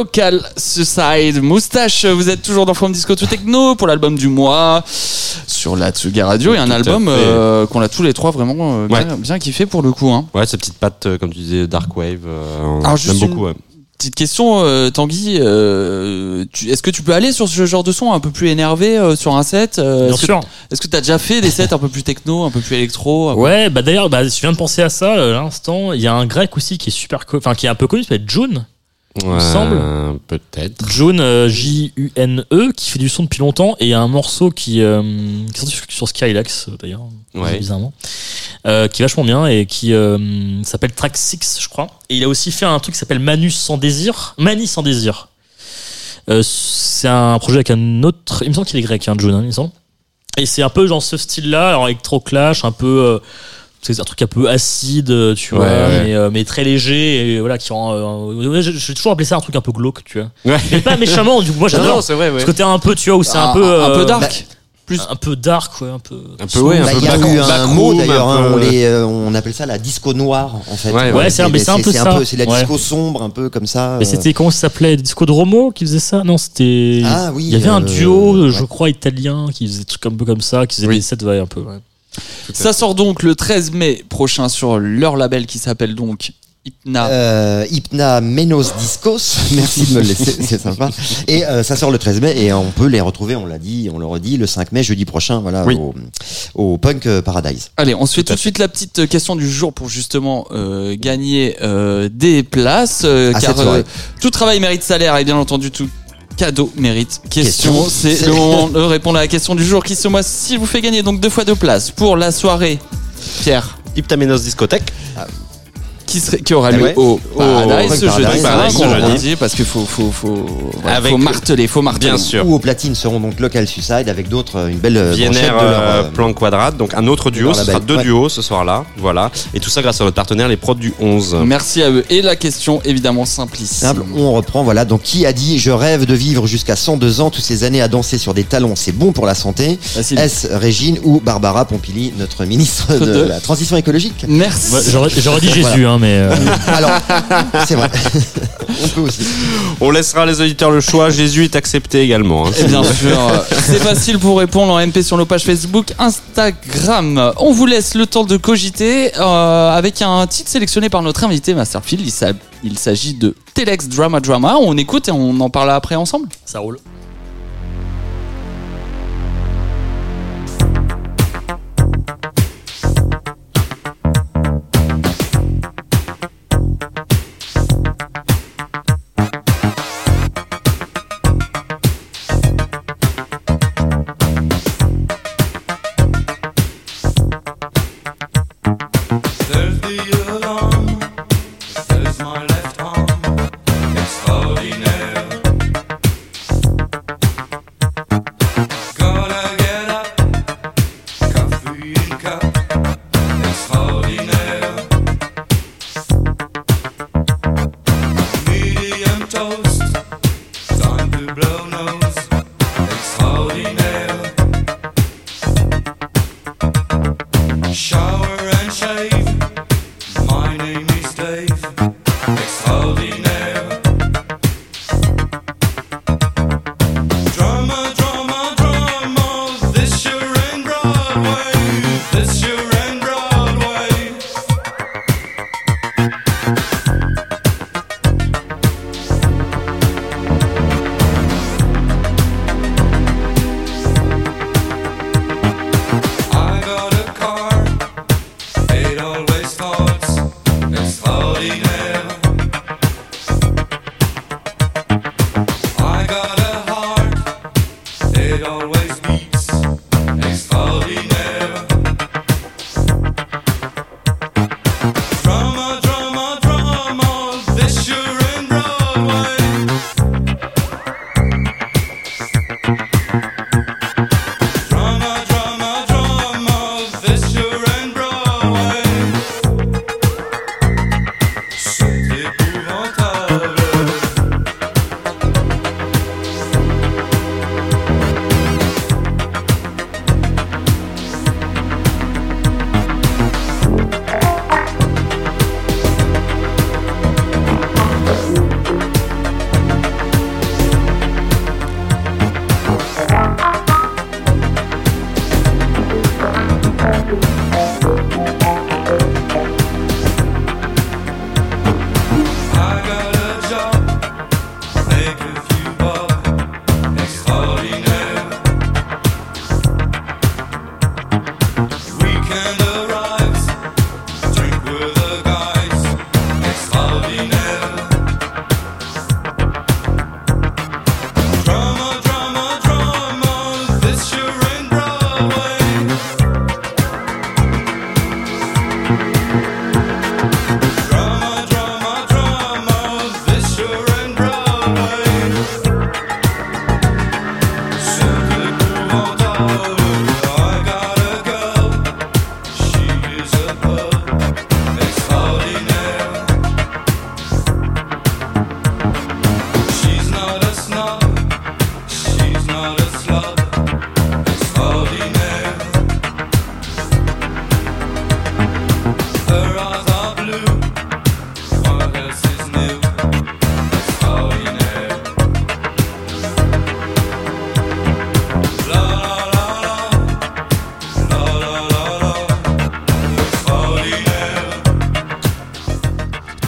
Local Suicide Moustache, vous êtes toujours dans From Disco to Techno pour l'album du mois sur la Tsuga Radio et un album euh, qu'on a tous les trois vraiment euh, bien, Ouais. bien kiffé pour le coup. Hein. Ouais, ces petites pattes, euh, comme tu disais, Dark Wave. euh, on Alors, aime une- beaucoup. ouais. Petite question, euh, Tanguy, euh, est-ce que tu peux aller sur ce genre de son un peu plus énervé euh, sur un set euh, Bien sûr. Est-ce que tu as déjà fait des sets un peu plus techno, un peu plus électro peu- Ouais, bah d'ailleurs, bah, je viens de penser à ça euh, à l'instant. Il y a un grec aussi qui est super, enfin qui est un peu connu, s'appelle June. Il me Ouais, semble. Peut-être. June, euh, J-U-N-E, qui fait du son depuis longtemps et il y a un morceau qui, euh, qui est sorti sur- Skylax euh, d'ailleurs, Ouais. bizarrement, euh, qui est vachement bien et qui euh, s'appelle Track 6, je crois. Et il a aussi fait un truc qui s'appelle Manus sans désir, Mani sans désir. Euh, c'est un projet avec un autre, il me semble qu'il est grec, hein, June, hein, il me semble. Et c'est un peu genre ce style-là, alors électro clash, un peu. Euh, c'est un truc un peu acide, euh, tu vois, Ouais, ouais. Mais, euh, mais très léger, et voilà, qui rend. euh, ouais, je, je vais toujours appeler ça un truc un peu glauque, tu vois. Ouais. Mais pas méchamment, du coup, moi j'adore. c'est vrai, ouais. Ce côté un peu, tu vois, où c'est un, Un- peu. un peu euh, dark. bah, plus un peu dark, ouais, un peu. Un peu, ouais, un Bah, peu il y a eu un mot un d'ailleurs, hein, on, les, euh, on appelle ça la disco noire en fait. Ouais, ouais, c'est un- un peu ça. C'est la Ouais. disco sombre, un peu comme ça. Mais euh. c'était comment ça s'appelait? Disco de Romo qui faisait ça? Non, c'était. Ah oui, Il y avait un euh, duo, je ouais. crois, italien qui faisait des trucs un peu comme ça, qui faisait Oui. des sets ouais, un peu. Ça sort donc le 13 mai prochain sur leur label qui s'appelle donc Hypna. Euh, Hypna Menos Discos, [laughs] merci de me le laisser, c'est sympa. Et euh, ça sort le 13 mai et on peut les retrouver, on l'a dit, on le redit, le 5 mai, jeudi prochain, voilà, Oui. au, au Punk euh, Paradise. Allez, on se fait tout de suite la petite question du jour pour justement euh, gagner euh, des places. euh, car tout travail mérite salaire et bien entendu tout cadeau mérite question. C'est le répondre à la question du jour qui ce mois-ci vous fait gagner donc deux fois deux places pour la soirée. Pierre, Hyptamenos discothèque. Qui, serait, qui aura Ah lieu ouais. au, Au Paradise ce jeudi, Paradise, voilà, ce qu'on jeudi. redit, parce qu'il faut, faut, faut, voilà, Avec- faut marteler, faut marteler. Bien sûr. Ou au platine seront donc Local Suicide avec d'autres, une belle euh, Vienner, de leur, euh, plan quadrate, donc un autre duo, ce sera deux Ouais. duos ce soir-là, voilà. Et tout ça grâce à notre partenaire, les prods du 11. Merci à eux. Et la question évidemment simplissime. Simple, on reprend, voilà. Donc, qui a dit Je rêve de vivre jusqu'à 102 ans, toutes ces années à danser sur des talons, c'est bon pour la santé? Est-ce Régine ou Barbara Pompili, notre ministre de [laughs] De- la transition écologique? Merci. Ouais, J'aurais dit Jésus, hein, mais. euh, [laughs] Alors, c'est vrai. on peut aussi. On laissera les auditeurs le choix, Jésus est accepté également. hein. Et bien [laughs] sûr, c'est facile pour répondre en MP sur nos pages Facebook, Instagram. On vous laisse le temps de cogiter euh, avec un titre sélectionné par notre invité Masterfield. Il s'agit de Telex Drama Drama. On écoute et on en parle après ensemble. Ça roule.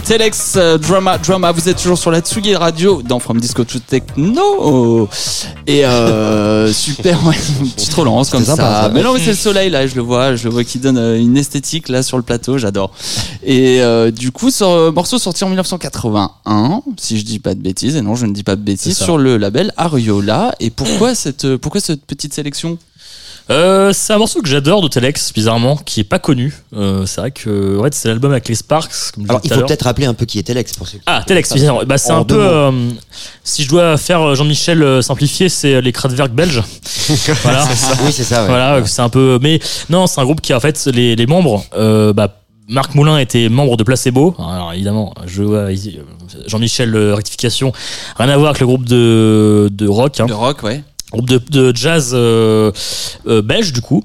Telex euh, Drama Drama, vous êtes toujours sur la Tsugi Radio dans From Disco to Techno. Et euh, [laughs] super, ouais, une petite relance comme ça. Sympa, ça. Mais non, mais c'est le soleil là, je le vois, je le vois qui donne euh, une esthétique là sur le plateau, j'adore. Et euh, du coup, ce euh, morceau sorti en 1981, si je dis pas de bêtises, et non, je ne dis pas de bêtises, sur le label Ariola. Et pourquoi cette, euh, pourquoi cette petite sélection? Euh, c'est un morceau que j'adore de Telex, bizarrement, qui est pas connu. Euh, c'est vrai que, ouais, c'est l'album avec les Sparks, comme je Alors, il faut peut-être rappeler un peu qui est Telex pour ceux qui- Ah, Telex, bizarrement. Bah, c'est En un peu, euh, si je dois faire euh, Jean-Michel euh, simplifié, c'est les Kraftwerk belges. [laughs] voilà. Oui, c'est ça, ouais. Voilà, c'est un peu, mais non, c'est un groupe qui, en fait, les, les membres, euh, bah, Marc Moulin était membre de Placebo. Alors évidemment, je vois Jean-Michel rectification, rien à voir avec le groupe de, de rock. Hein De rock, ouais. Groupe de, de jazz euh, euh, belge du coup.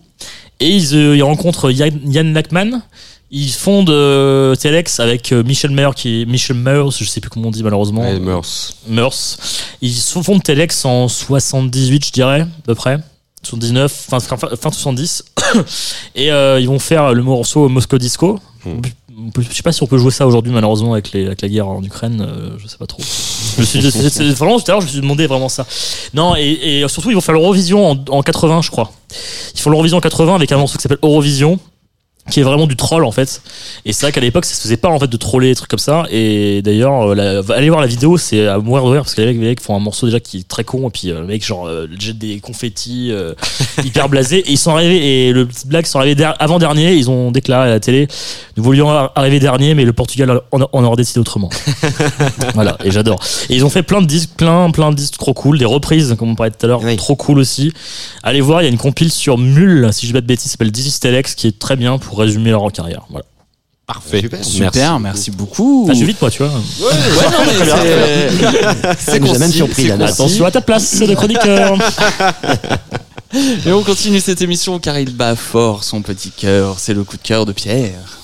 Et ils, euh, ils rencontrent Yann, Yann Lackman ils fondent Telex avec Michel Meyer qui est Michel Meurs je sais plus comment on dit malheureusement. Ouais, Meurs. Meurs. Ils fondent Telex en 78 je dirais à peu près. 79 fin, fin, fin 70 [coughs] et ils vont faire le morceau Moscow Disco. Peut- je sais pas si on peut jouer ça aujourd'hui malheureusement avec, la guerre en Ukraine euh, je sais pas trop. Je suis vraiment tout à l'heure je me suis demandé vraiment ça. Non et, et surtout ils vont faire l'Eurovision en, en 80 je crois. Ils font l'Eurovision en 80 avec un morceau qui s'appelle Eurovision qui est vraiment du troll en fait. Et c'est vrai qu'à l'époque ça se faisait pas en fait de troller des trucs comme ça. Et d'ailleurs euh, allez voir la vidéo c'est à mourir de rire parce que les mecs, font un morceau déjà qui est très con et puis euh, le mec genre euh, jette des confettis euh, hyper blasés. Et ils sont arrivés et le petit blague ils sont arrivés avant dernier ils ont déclaré à la télé nous voulions ar- arriver dernier mais le Portugal en, en aurait décidé autrement [laughs] voilà et j'adore. Et ils ont fait plein de disques plein plein de disques trop cool des reprises comme on parlait tout à l'heure trop cool aussi. Allez voir il y a une compile sur Mule si je dis pas de bêtises s'appelle This is Telex qui est très bien pour résumer leur carrière voilà. Parfait. Super, merci, beaucoup. Enfin, je suis vite moi tu vois. Ouais, non, mais [laughs] c'est- Ça nous a même surpris, là, attention à ta place de chroniqueur. [laughs] Et on continue cette émission car il bat fort son petit cœur. C'est le coup de cœur de Pierre.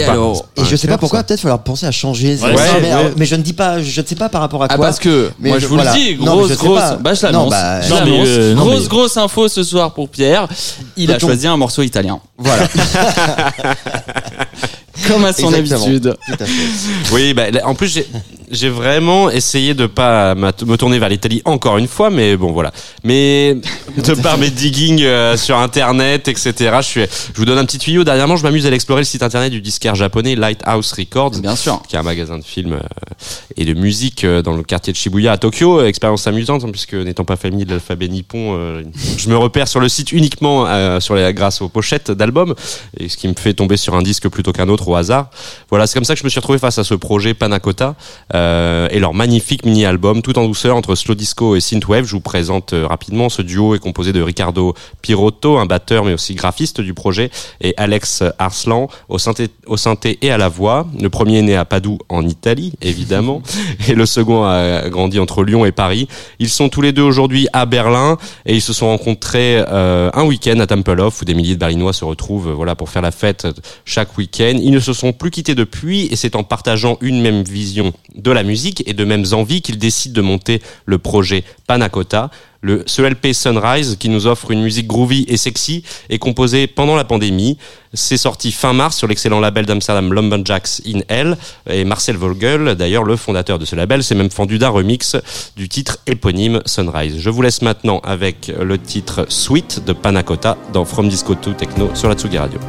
Et alors, Et je sais clair, pas pourquoi, ça. peut-être falloir penser à changer. Ouais, mais, ouais, mais, ouais. mais je ne dis pas, je ne sais pas par rapport à Ah quoi. parce que Mais moi je- je vous voilà. le dis, grosse grosse, bah je Non, l'annonce, bah, euh, grosse mais- grosse info ce soir pour Pierre, il a choisi un morceau italien. Voilà. [laughs] Comme à son Exactement. habitude. Tout à fait. [laughs] Oui, bah, en plus j'ai vraiment essayé de pas me tourner vers l'Italie encore une fois, mais bon voilà. Mais de par mes digging euh, sur internet, etc. Je suis, je vous donne un petit tuyau. Dernièrement, je m'amuse à aller explorer le site internet du disquaire japonais Lighthouse Records. Bien sûr. qui est un magasin de films euh, et de musique euh, dans le quartier de Shibuya à Tokyo. Expérience amusante, hein, puisque n'étant pas familier de l'alphabet nippon, euh, je me repère sur le site uniquement euh, sur les, grâce aux pochettes d'albums, et ce qui me fait tomber sur un disque plutôt qu'un autre au hasard. Voilà, c'est comme ça que je me suis retrouvé face à ce projet Panacota euh, et leur magnifique mini-album, tout en douceur entre slow disco et synthwave. Je vous présente euh, rapidement. Ce duo est composé de Ricardo Pirotto, un batteur mais aussi graphiste du projet, et Alex Arslan au synthé, au synthé et à la voix. Le premier est né à Padoue en Italie, évidemment, [laughs] et le second a grandi entre Lyon et Paris. Ils sont tous les deux aujourd'hui à Berlin et ils se sont rencontrés euh, un week-end à Tempelhof où des milliers de Berlinois se retrouvent voilà pour faire la fête chaque week-end. Ils ne se sont plus quittés depuis et c'est en partageant une même vision de la musique et de mêmes envies qu'ils décident de monter le projet Panacota. Le, ce LP Sunrise qui nous offre une musique groovy et sexy est composé pendant la pandémie. C'est sorti fin mars sur l'excellent label d'Amsterdam Lumberjacks in Hell et Marcel Vogel, d'ailleurs le fondateur de ce label, s'est même fendu d'un remix du titre éponyme Sunrise. Je vous laisse maintenant avec le titre Sweet de Panacota dans From Disco to Techno sur la Tsugi Radio.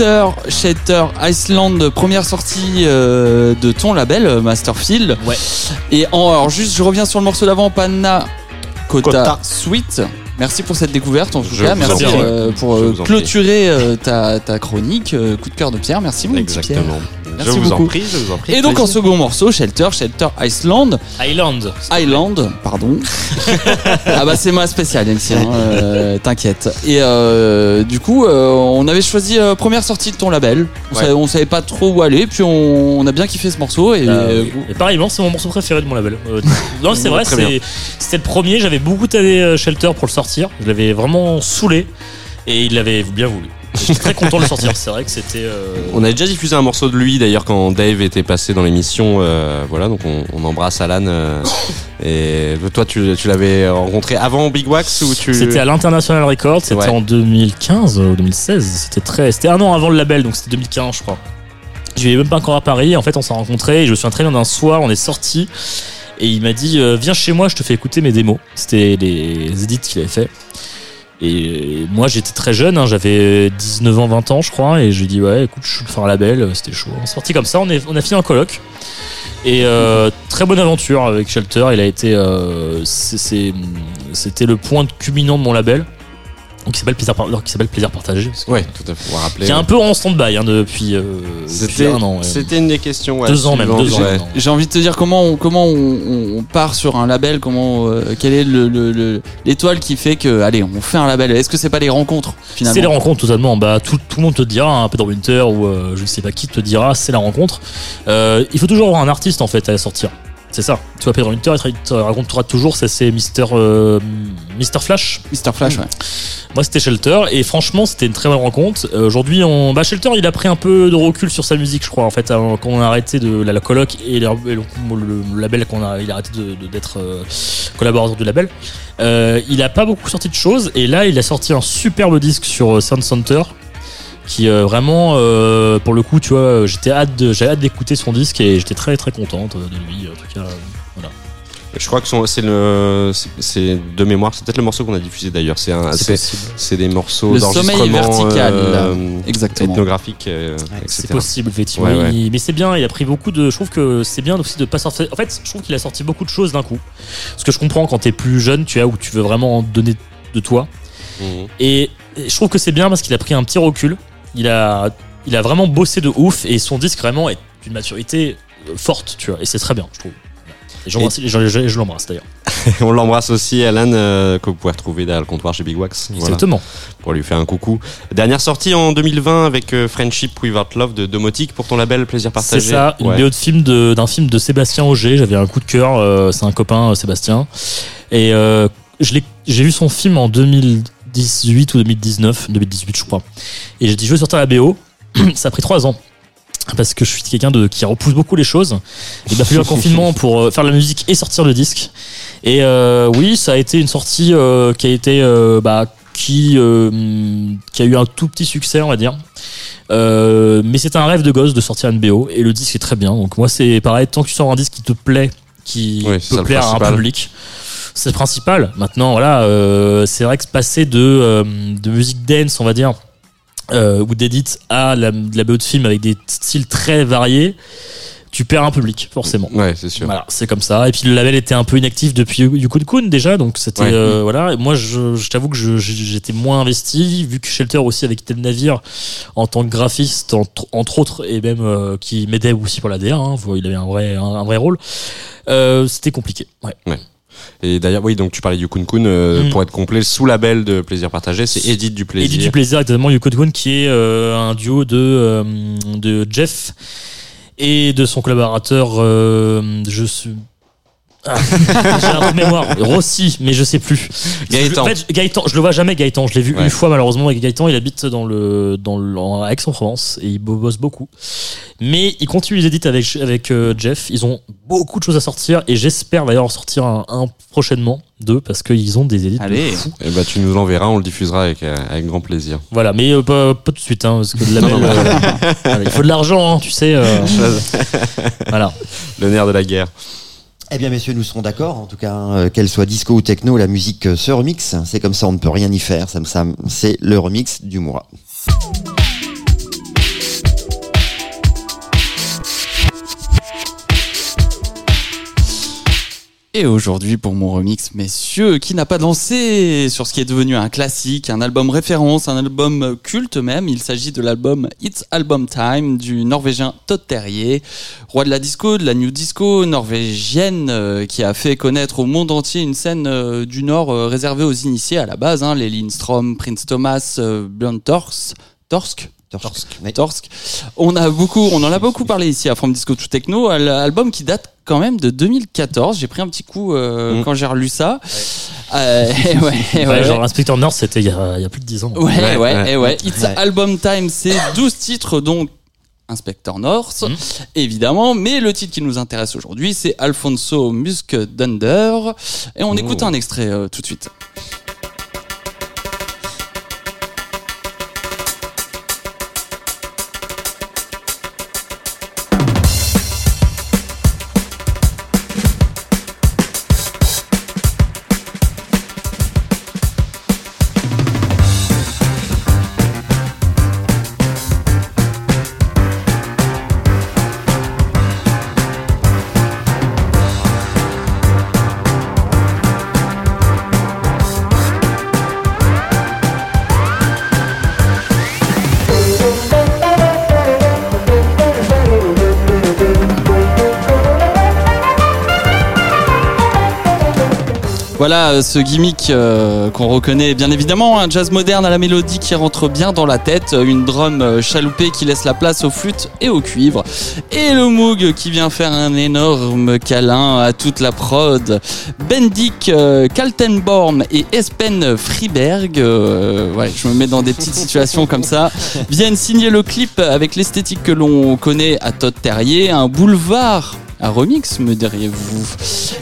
Shelter, Shelter Iceland, première sortie euh, de ton label euh, Masterfield. Ouais. Et en, alors juste, je reviens sur le morceau d'avant, Panna Kota, Kota. Sweet. Merci pour cette découverte en tout Je cas. Merci euh, pour euh, clôturer euh, ta, ta chronique. Euh, coup de cœur de Pierre. Merci mon petit Pierre. Merci je vous beaucoup. en prie, je vous en prie. Et donc en second morceau, Shelter, Shelter Iceland. Island. Island, pardon. [laughs] ah bah c'est ma spéciale ici, hein, euh, t'inquiète. Et euh, du coup, euh, on avait choisi euh, première sortie de ton label. On, Ouais. savait, on savait pas trop où aller, puis on, on a bien kiffé ce morceau. Et, Euh, euh, oui. Et c'est mon morceau préféré de mon label. Euh, [laughs] non, c'est vrai, c'était le premier. J'avais beaucoup tanné Shelter pour le sortir. Je l'avais vraiment saoulé et il l'avait bien voulu. Très content de le sortir. C'est vrai que c'était. euh, On avait déjà diffusé un morceau de lui d'ailleurs quand Dave était passé dans l'émission. euh, voilà, donc on, on embrasse Alan. euh, et toi, tu, tu l'avais rencontré avant Big Wax ou tu C'était à l'International Records, c'était Ouais. en 2015 ou 2016. C'était très, c'était un an avant le label, donc c'était 2015, je crois. Je vivais même pas encore à Paris. En fait, on s'est rencontrés. Et je me souviens très bien d'un soir, on est sortis et il m'a dit Viens chez moi, je te fais écouter mes démos. C'était les edits qu'il avait fait. Et moi, j'étais très jeune, hein, j'avais 19 ans, 20 ans, je crois, et je lui dit ouais, écoute, je veux faire un label, euh, c'était chaud. On est sorti comme ça, on, a fini en coloc. Et euh, très bonne aventure avec Shelter. Il a été, euh, c'était le point culminant de mon label, qui s'appelle Plaisir, Par- qui s'appelle Plaisir Partagé, Ouais, tout à fait. Rappeler. qui est un peu en stand-by hein, depuis, euh, depuis C'était un an. ouais. c'était une des questions. ouais, Deux ans même, deux ans. j'ai envie de te dire comment on, comment on, part sur un label, comment euh, quelle est le- le- le- l'étoile qui fait que allez on fait un label. Est-ce que c'est pas les rencontres finalement? C'est les rencontres totalement. Bah, tout, tout le monde te dira, hein, Peter Winter ou euh, je ne sais pas qui te dira, c'est la rencontre. Euh, il faut toujours avoir un artiste en fait à sortir. C'est ça. Tu vois, Peter Winter, il te- racontera toujours, ça c'est Mister, euh, Mister Flash. Mister Flash, ouais. Moi, c'était Shelter et franchement, c'était une très bonne rencontre. Euh, Aujourd'hui, on... bah, Shelter, il a pris un peu de recul sur sa musique, je crois. En fait, avant- quand on a arrêté de la, la coloc et, le, et le- le label, qu'on a, il a arrêté de- de- d'être euh, collaborateur du label. Il a pas beaucoup sorti de choses et là, il a sorti un superbe disque sur Sound Center qui euh, vraiment, euh, pour le coup, tu vois, j'étais hâte, de- j'avais hâte d'écouter son disque et j'étais très très contente de lui. En tout cas, euh, voilà. Je crois que son- c'est le, c'est- c'est de mémoire. C'est peut-être le morceau qu'on a diffusé d'ailleurs. C'est un, C'est c'est, possible. c'est des morceaux Le sommeil d'enregistrement vertical, euh, exactement. ethnographique, euh, C'est etc. possible, effectivement. Ouais, ouais. Il- mais c'est bien, il a pris beaucoup de. Je trouve que c'est bien aussi de pas sortir. En fait, je trouve qu'il a sorti beaucoup de choses d'un coup. Ce que je comprends quand t'es plus jeune, tu vois, où tu veux vraiment donner de toi. Mhm. Et et je trouve que c'est bien parce qu'il a pris un petit recul. Il a, il a vraiment bossé de ouf et son disque vraiment est d'une maturité euh, forte, tu vois. Et c'est très bien, je trouve. Et je, je- je l'embrasse d'ailleurs. [laughs] On l'embrasse aussi, Alan, euh, que vous pouvez retrouver derrière le comptoir chez Big Wax. Voilà, Exactement. pour lui faire un coucou. Dernière sortie en 2020 avec euh, Friendship Without Love de Domotique pour ton label Plaisir C'est Partagé. ça, une Ouais. BO de film d'un film de Sébastien Auger. J'avais un coup de cœur, euh, c'est un copain, Sébastien. Et j'ai vu son film en 2018 ou 2019, 2018 je crois. Et j'ai dit je veux sortir la BO. [clears throat] Ça a pris trois ans. Parce que je suis quelqu'un de qui repousse beaucoup les choses. Il m'a fallu un [laughs] confinement pour euh, faire la musique et sortir le disque. Et euh, oui, ça a été une sortie euh, qui a été euh, bah, qui qui a eu un tout petit succès, on va dire. Mais c'est un rêve de gosse de sortir une BO et le disque est très bien. Donc moi c'est pareil, tant que tu sors un disque qui te plaît, qui Oui, peut plaire à un public, c'est le principal. Maintenant voilà, euh, c'est vrai que passer de euh, de musique dance, on va dire, euh, ou d'édit à la, de la BO de film avec des styles très variés, tu perds un public forcément. Ouais, c'est sûr. Voilà, c'est comme ça. Et puis le label était un peu inactif depuis Yukon Kun déjà, donc c'était Ouais. euh, voilà. Et moi, je, je t'avoue que je- j'étais moins investi, vu que Shelter aussi avait quitté le navire en tant que graphiste, entre, entre autres, et même euh, qui m'aidait aussi pour la DR. Hein, il avait un vrai un, un vrai rôle. Euh, c'était compliqué. Ouais. Et d'ailleurs, oui, donc tu parlais du Kun Kun, euh, Mm. pour être complet, le sous-label de Plaisir Partagé, c'est Edith du Plaisir. Et du plaisir, exactement. Yukon Kun, qui est euh, un duo de euh, de Jeff et de son collaborateur. je suis Ah, [laughs] j'ai un trou de mémoire. Rossi, mais je sais plus. Gaëtan. En fait, Gaëtan, je le vois jamais Gaëtan. Je l'ai vu Ouais. une fois malheureusement. avec Gaëtan, il habite dans le dans le, en Aix-en-Provence et il bosse beaucoup. Mais il continue les édits avec avec euh, Jeff. Ils ont beaucoup de choses à sortir et j'espère d'ailleurs en sortir un, un prochainement, deux parce qu'ils ont des édits de Allez. fou. Et bah, tu nous l'enverras, on le diffusera avec, euh, avec grand plaisir. Voilà, mais euh, pas, pas tout de suite, hein, parce que le label, euh, [laughs] voilà, il faut de l'argent, hein, tu sais. euh, [laughs] voilà. Le nerf de la guerre. Eh bien, messieurs, nous serons d'accord. En tout cas, hein, euh, qu'elle soit disco ou techno, la musique euh, se remix. C'est comme ça, on ne peut rien y faire. Ça me- c'est le remix du mois. Et aujourd'hui, pour mon remix, messieurs, qui n'a pas dansé sur ce qui est devenu un classique, un album référence, un album culte même. Il s'agit de l'album It's Album Time du norvégien Todd Terje, roi de la disco, de la new disco norvégienne, euh, qui a fait connaître au monde entier une scène euh, du Nord euh, réservée aux initiés à la base, hein, les Prince Thomas, Björn Torsk, Torsk Torsk. Ouais. Torsk. On a beaucoup, on en a beaucoup parlé ici à From Disco to Techno, al- album qui date quand même de 2014. J'ai pris un petit coup euh, Mm. quand j'ai relu ça. Euh, [laughs] ouais, [laughs] ouais, Ouais, ouais. genre Inspector North, c'était il y a, il y a plus de 10 ans. Ouais, ouais, Ouais, ouais. et ouais. It's Ouais. Album Time, c'est 12 titres, donc Inspector North, Mhm. évidemment. Mais le titre qui nous intéresse aujourd'hui, c'est Alfonso Musk Dunder. Et on écoute un extrait euh, tout de suite. Voilà euh, ce gimmick euh, qu'on reconnaît bien évidemment, un jazz moderne à la mélodie qui rentre bien dans la tête, euh, une drum chaloupée qui laisse la place aux flûtes et au cuivre, et le Moog qui vient faire un énorme câlin à toute la prod. Bendik Kaltenborn et Espen Friberg, euh, ouais, je me mets dans des petites [laughs] situations comme ça, viennent signer le clip avec l'esthétique que l'on connaît à Todd Terrier, un boulevard un remix, me diriez-vous.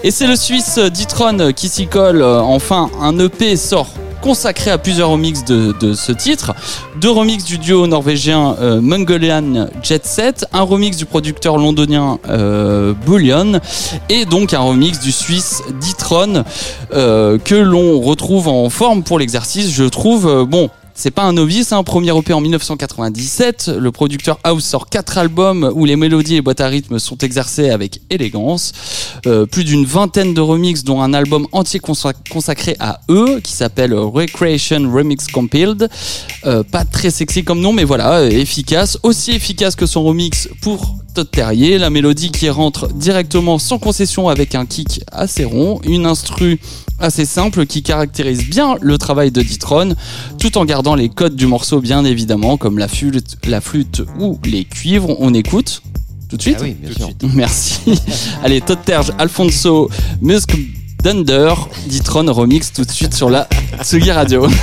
Et c'est le Suisse Ditron qui s'y colle. Euh, Enfin, un EP sort consacré à plusieurs remixes de, ce titre. Deux remixes du duo norvégien euh, Mongolian Jet Set, un remix du producteur londonien euh, Bullion, et donc un remix du Suisse Ditron euh, que l'on retrouve en forme pour l'exercice. Je trouve, euh, bon, c'est pas un novice, un premier EP en 1997. Le producteur House sort quatre albums où les mélodies et boîtes à rythme sont exercées avec élégance. Euh, plus d'une vingtaine de remixes, dont un album entier consa- consacré à eux, qui s'appelle Recreation Remix Compiled. Euh, pas très sexy comme nom, mais voilà, euh, efficace. Aussi efficace que son remix pour Todd Terrier. La mélodie qui rentre directement sans concession avec un kick assez rond. Une instru assez simple qui caractérise bien le travail de Ditron, tout en gardant les codes du morceau bien évidemment, comme la flûte, la flûte ou les cuivres. On écoute tout de suite Ah oui, bien sûr. Merci. [laughs] Allez, Todd Terge, Alfonso, Musk Dunder, Ditron remix tout de suite sur la Tsugi Radio. [laughs]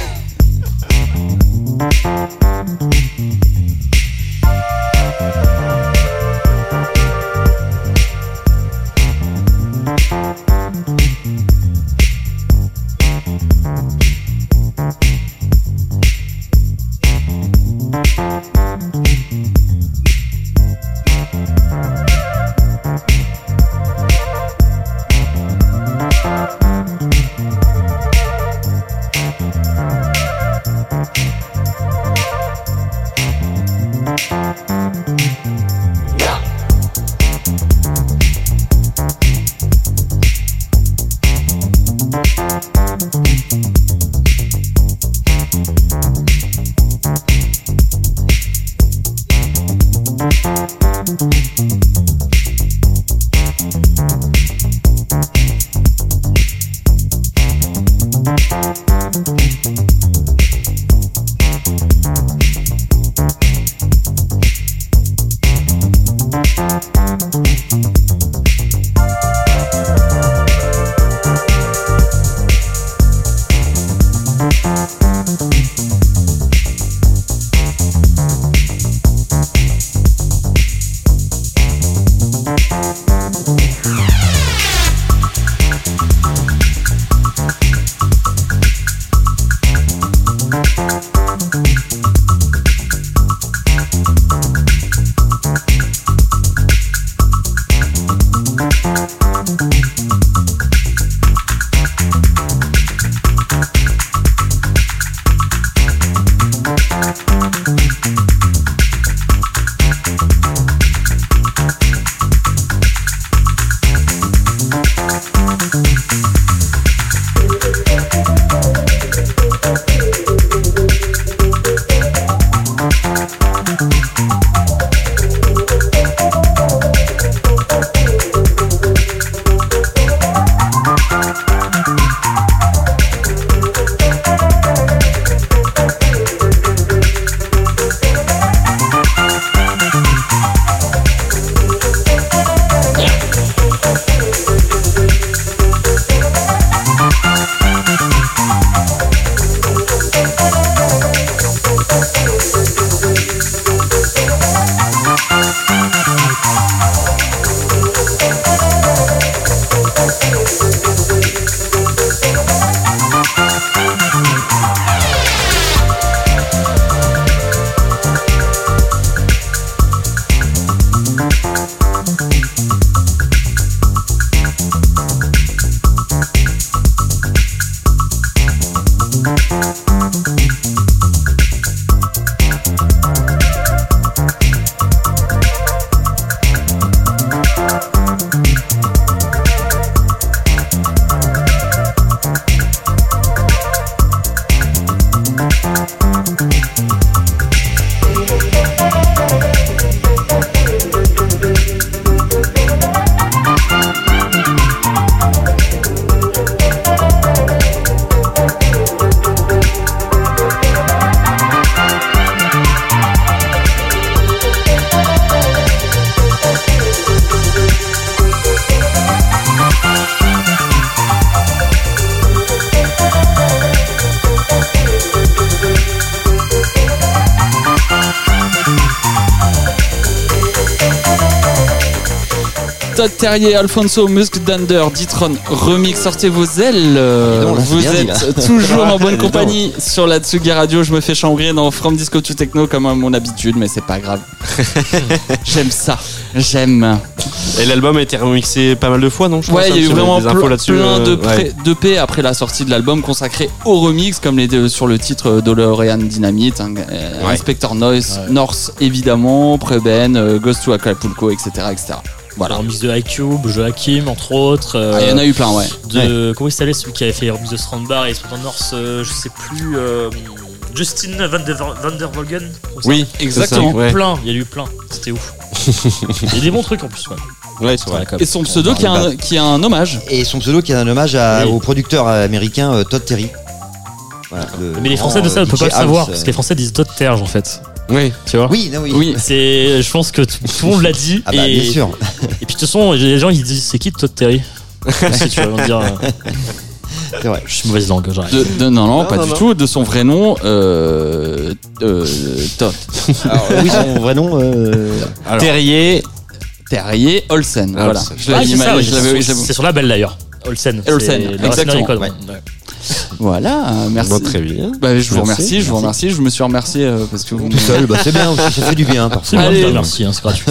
Todd Terrier, Alfonso Musk Dunder, Ditron, remix, sortez vos ailes. Donc, Vous dit, êtes toujours en [laughs] bonne compagnie sur la Tsugi Radio. Je me fais chambrer dans From Disco to Techno comme à mon habitude, mais c'est pas grave. [laughs] J'aime ça. J'aime. Et l'album a été remixé pas mal de fois, non je Ouais, il y a eu sur vraiment des infos là-dessus, plein de euh, ouais. pré- d'EP après la sortie de l'album consacré au remix, comme les deux sur le titre DeLorean Dynamite, hein, euh, Ouais. Inspector Noise, North évidemment, Preben, euh, Ghost to Acapulco, etc. etc. Voilà. Remix de iCube, Joachim, entre autres. euh, Ah, Il y en a eu plein, ouais. De, Comment il s'appelait celui qui avait fait remix de Strandbar et Inspector North, euh, je sais plus. euh, Justin Van der, Van der Volgen. Oui, Il y exactement. a eu plein, il y a eu plein. C'était ouf. [laughs] Il y a des bons trucs en plus, ouais. Ouais. Et son pseudo qui a un, qui a un hommage. Et son pseudo qui est un hommage à- Oui. au producteur américain euh, Todd Terry. Voilà, le Mais les Français de ça ne peuvent pas le savoir, parce que les Français disent Todd Terge en fait. Oui. Tu vois Oui, non, oui. Oui. C'est, je pense que tout, le monde l'a dit. [laughs] Ah bah et, bien sûr. [laughs] et puis de toute façon, les gens ils disent c'est qui Todd Terry [laughs] Si tu me dire, euh, C'est vrai. je suis mauvaise langue, j'arrête. De, de- non, non, Non, pas non, du non. tout. De son vrai nom, euh, euh, Todd. Alors, oui, son vrai nom. euh, Terrier. Terrier Olsen. Ah, voilà. Ah, c'est oui, sur la belle d'ailleurs. Olsen. Olsen, exactement, agricole. ouais. Ouais. Voilà, euh, merci. Bon, très bien. Bah, je vous Merci, remercie, je vous merci. remercie. Je me suis remercié euh, parce que vous tout seul, bah, c'est bien aussi, ça fait du bien. Allez. remercie, hein, c'est gratuit.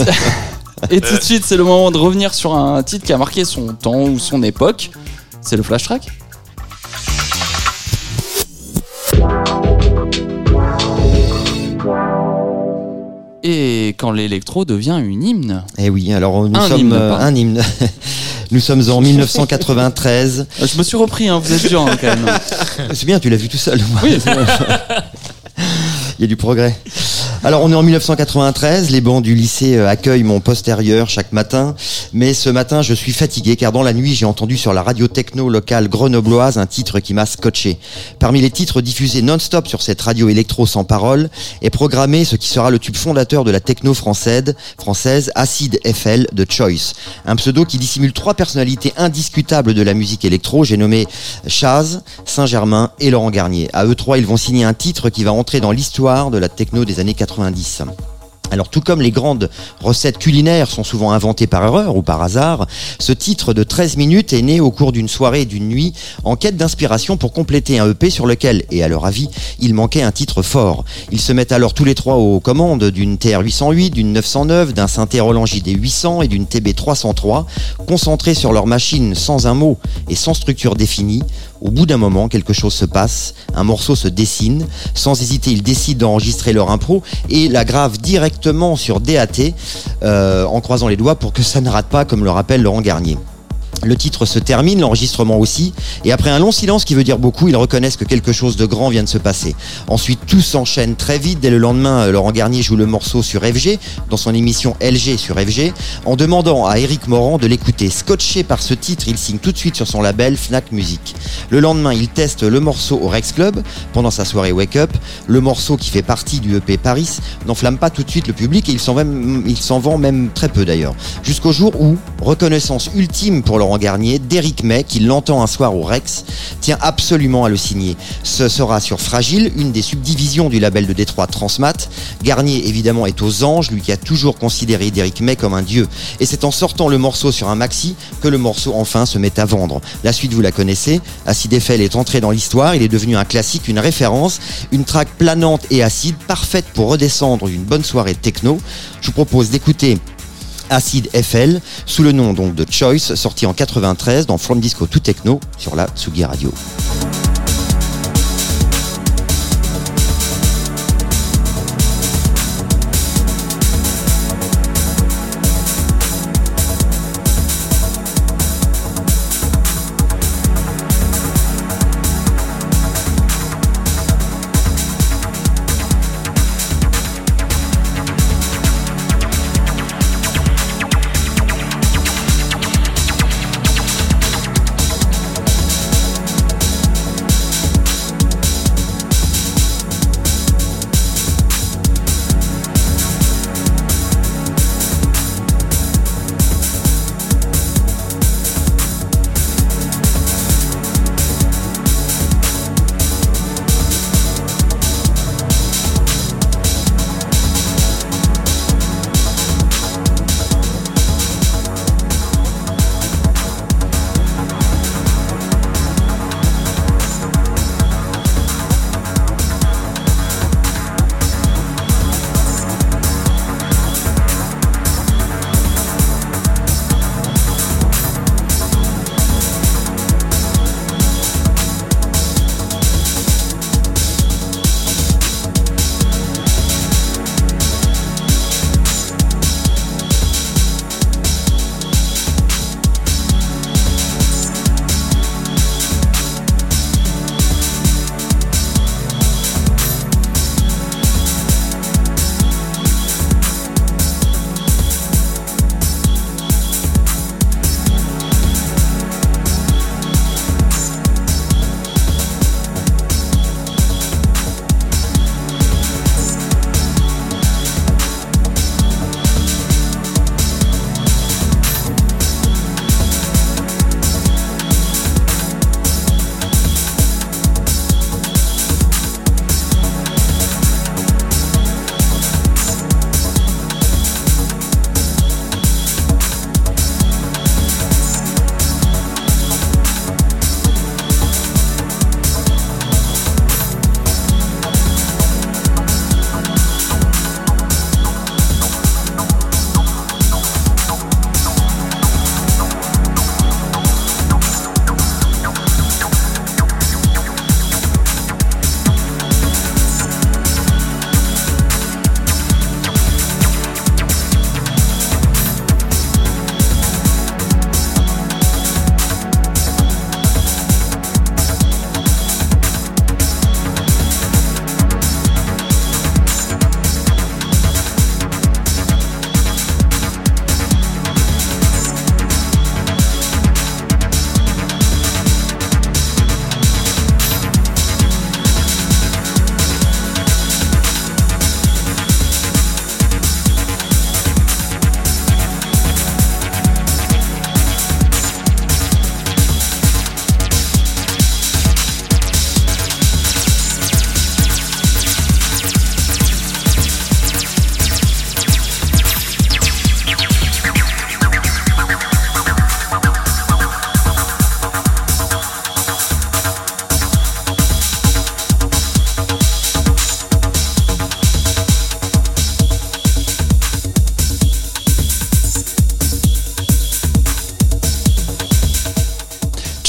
[laughs] Et tout de suite, c'est le moment de revenir sur un titre qui a marqué son temps ou son époque. C'est le flash track. Et quand l'électro devient une hymne. Eh oui, alors nous Un sommes hymne, euh, un hymne. Nous sommes en [laughs] 1993. Euh, [laughs] Je me suis repris, hein, vous êtes dur hein, quand même. [laughs] C'est bien, tu l'as vu tout seul. Oui, c'est vrai. Il y a du progrès. Alors, on est en 1993. Les bancs du lycée euh, accueillent mon postérieur chaque matin. Mais ce matin, je suis fatigué car dans la nuit, j'ai entendu sur la radio techno locale grenobloise un titre qui m'a scotché. Parmi les titres diffusés non-stop sur cette radio électro sans parole est programmé ce qui sera le tube fondateur de la techno française, française Acid FL de Choice. Un pseudo qui dissimule trois personnalités indiscutables de la musique électro. J'ai nommé Chaz, Saint-Germain et Laurent Garnier. À eux trois, ils vont signer un titre qui va entrer dans l'histoire de la techno des années 90. Alors tout comme les grandes recettes culinaires sont souvent inventées par erreur ou par hasard, ce titre de 13 minutes est né au cours d'une soirée et d'une nuit en quête d'inspiration pour compléter un EP sur lequel, et à leur avis, il manquait un titre fort. Ils se mettent alors tous les trois aux commandes d'une TR-808, d'une 909, d'un synthé Roland JD-800 et d'une TB-303, concentrés sur leur machine sans un mot et sans structure définie. Au bout d'un moment, quelque chose se passe, un morceau se dessine. Sans hésiter, ils décident d'enregistrer leur impro et la gravent directement sur DAT euh, en croisant les doigts pour que ça ne rate pas, comme le rappelle Laurent Garnier. Le titre se termine, l'enregistrement aussi, et après un long silence qui veut dire beaucoup, ils reconnaissent que quelque chose de grand vient de se passer. Ensuite, tout s'enchaîne très vite. Dès le lendemain, euh, Laurent Garnier joue le morceau sur FG, dans son émission LG sur FG, en demandant à Eric Morand de l'écouter. Scotché par ce titre, il signe tout de suite sur son label Fnac Music. Le lendemain, il teste le morceau au Rex Club, pendant sa soirée Wake Up. Le morceau qui fait partie du EP Paris n'enflamme pas tout de suite le public et il s'en vend, il s'en vend même très peu d'ailleurs. Jusqu'au jour où, reconnaissance ultime pour Laurent Garnier, Derrick May, qui l'entend un soir au Rex, tient absolument à le signer. Ce sera sur Fragile, une des subdivisions du label de Détroit Transmat. Garnier, évidemment, est aux anges, lui qui a toujours considéré Derrick May comme un dieu. Et c'est en sortant le morceau sur un maxi que le morceau enfin se met à vendre. La suite, vous la connaissez. Acid Eiffel est entré dans l'histoire, il est devenu un classique, une référence, une track planante et acide, parfaite pour redescendre une bonne soirée techno. Je vous propose d'écouter Acid FL, sous le nom de Choice, sorti en 93 dans From Disco to Techno sur la Tsugi Radio.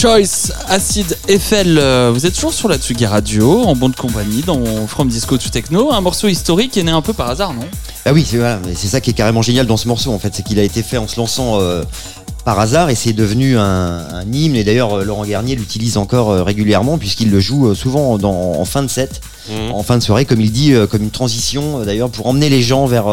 Choice, Acid Eiffel. Euh, Vous êtes toujours sur la Tsugi Radio, en bonne compagnie, dans From Disco to Techno. Un morceau historique est né un peu par hasard, non? Ah oui, c'est ça qui est carrément génial dans ce morceau en fait, c'est qu'il a été fait en se lançant euh, par hasard et c'est devenu un, un hymne. Et d'ailleurs, euh, Laurent Garnier l'utilise encore euh, régulièrement puisqu'il le joue euh, souvent dans, en fin de set, Mhm. en fin de soirée, comme il dit, comme une transition d'ailleurs pour emmener les gens vers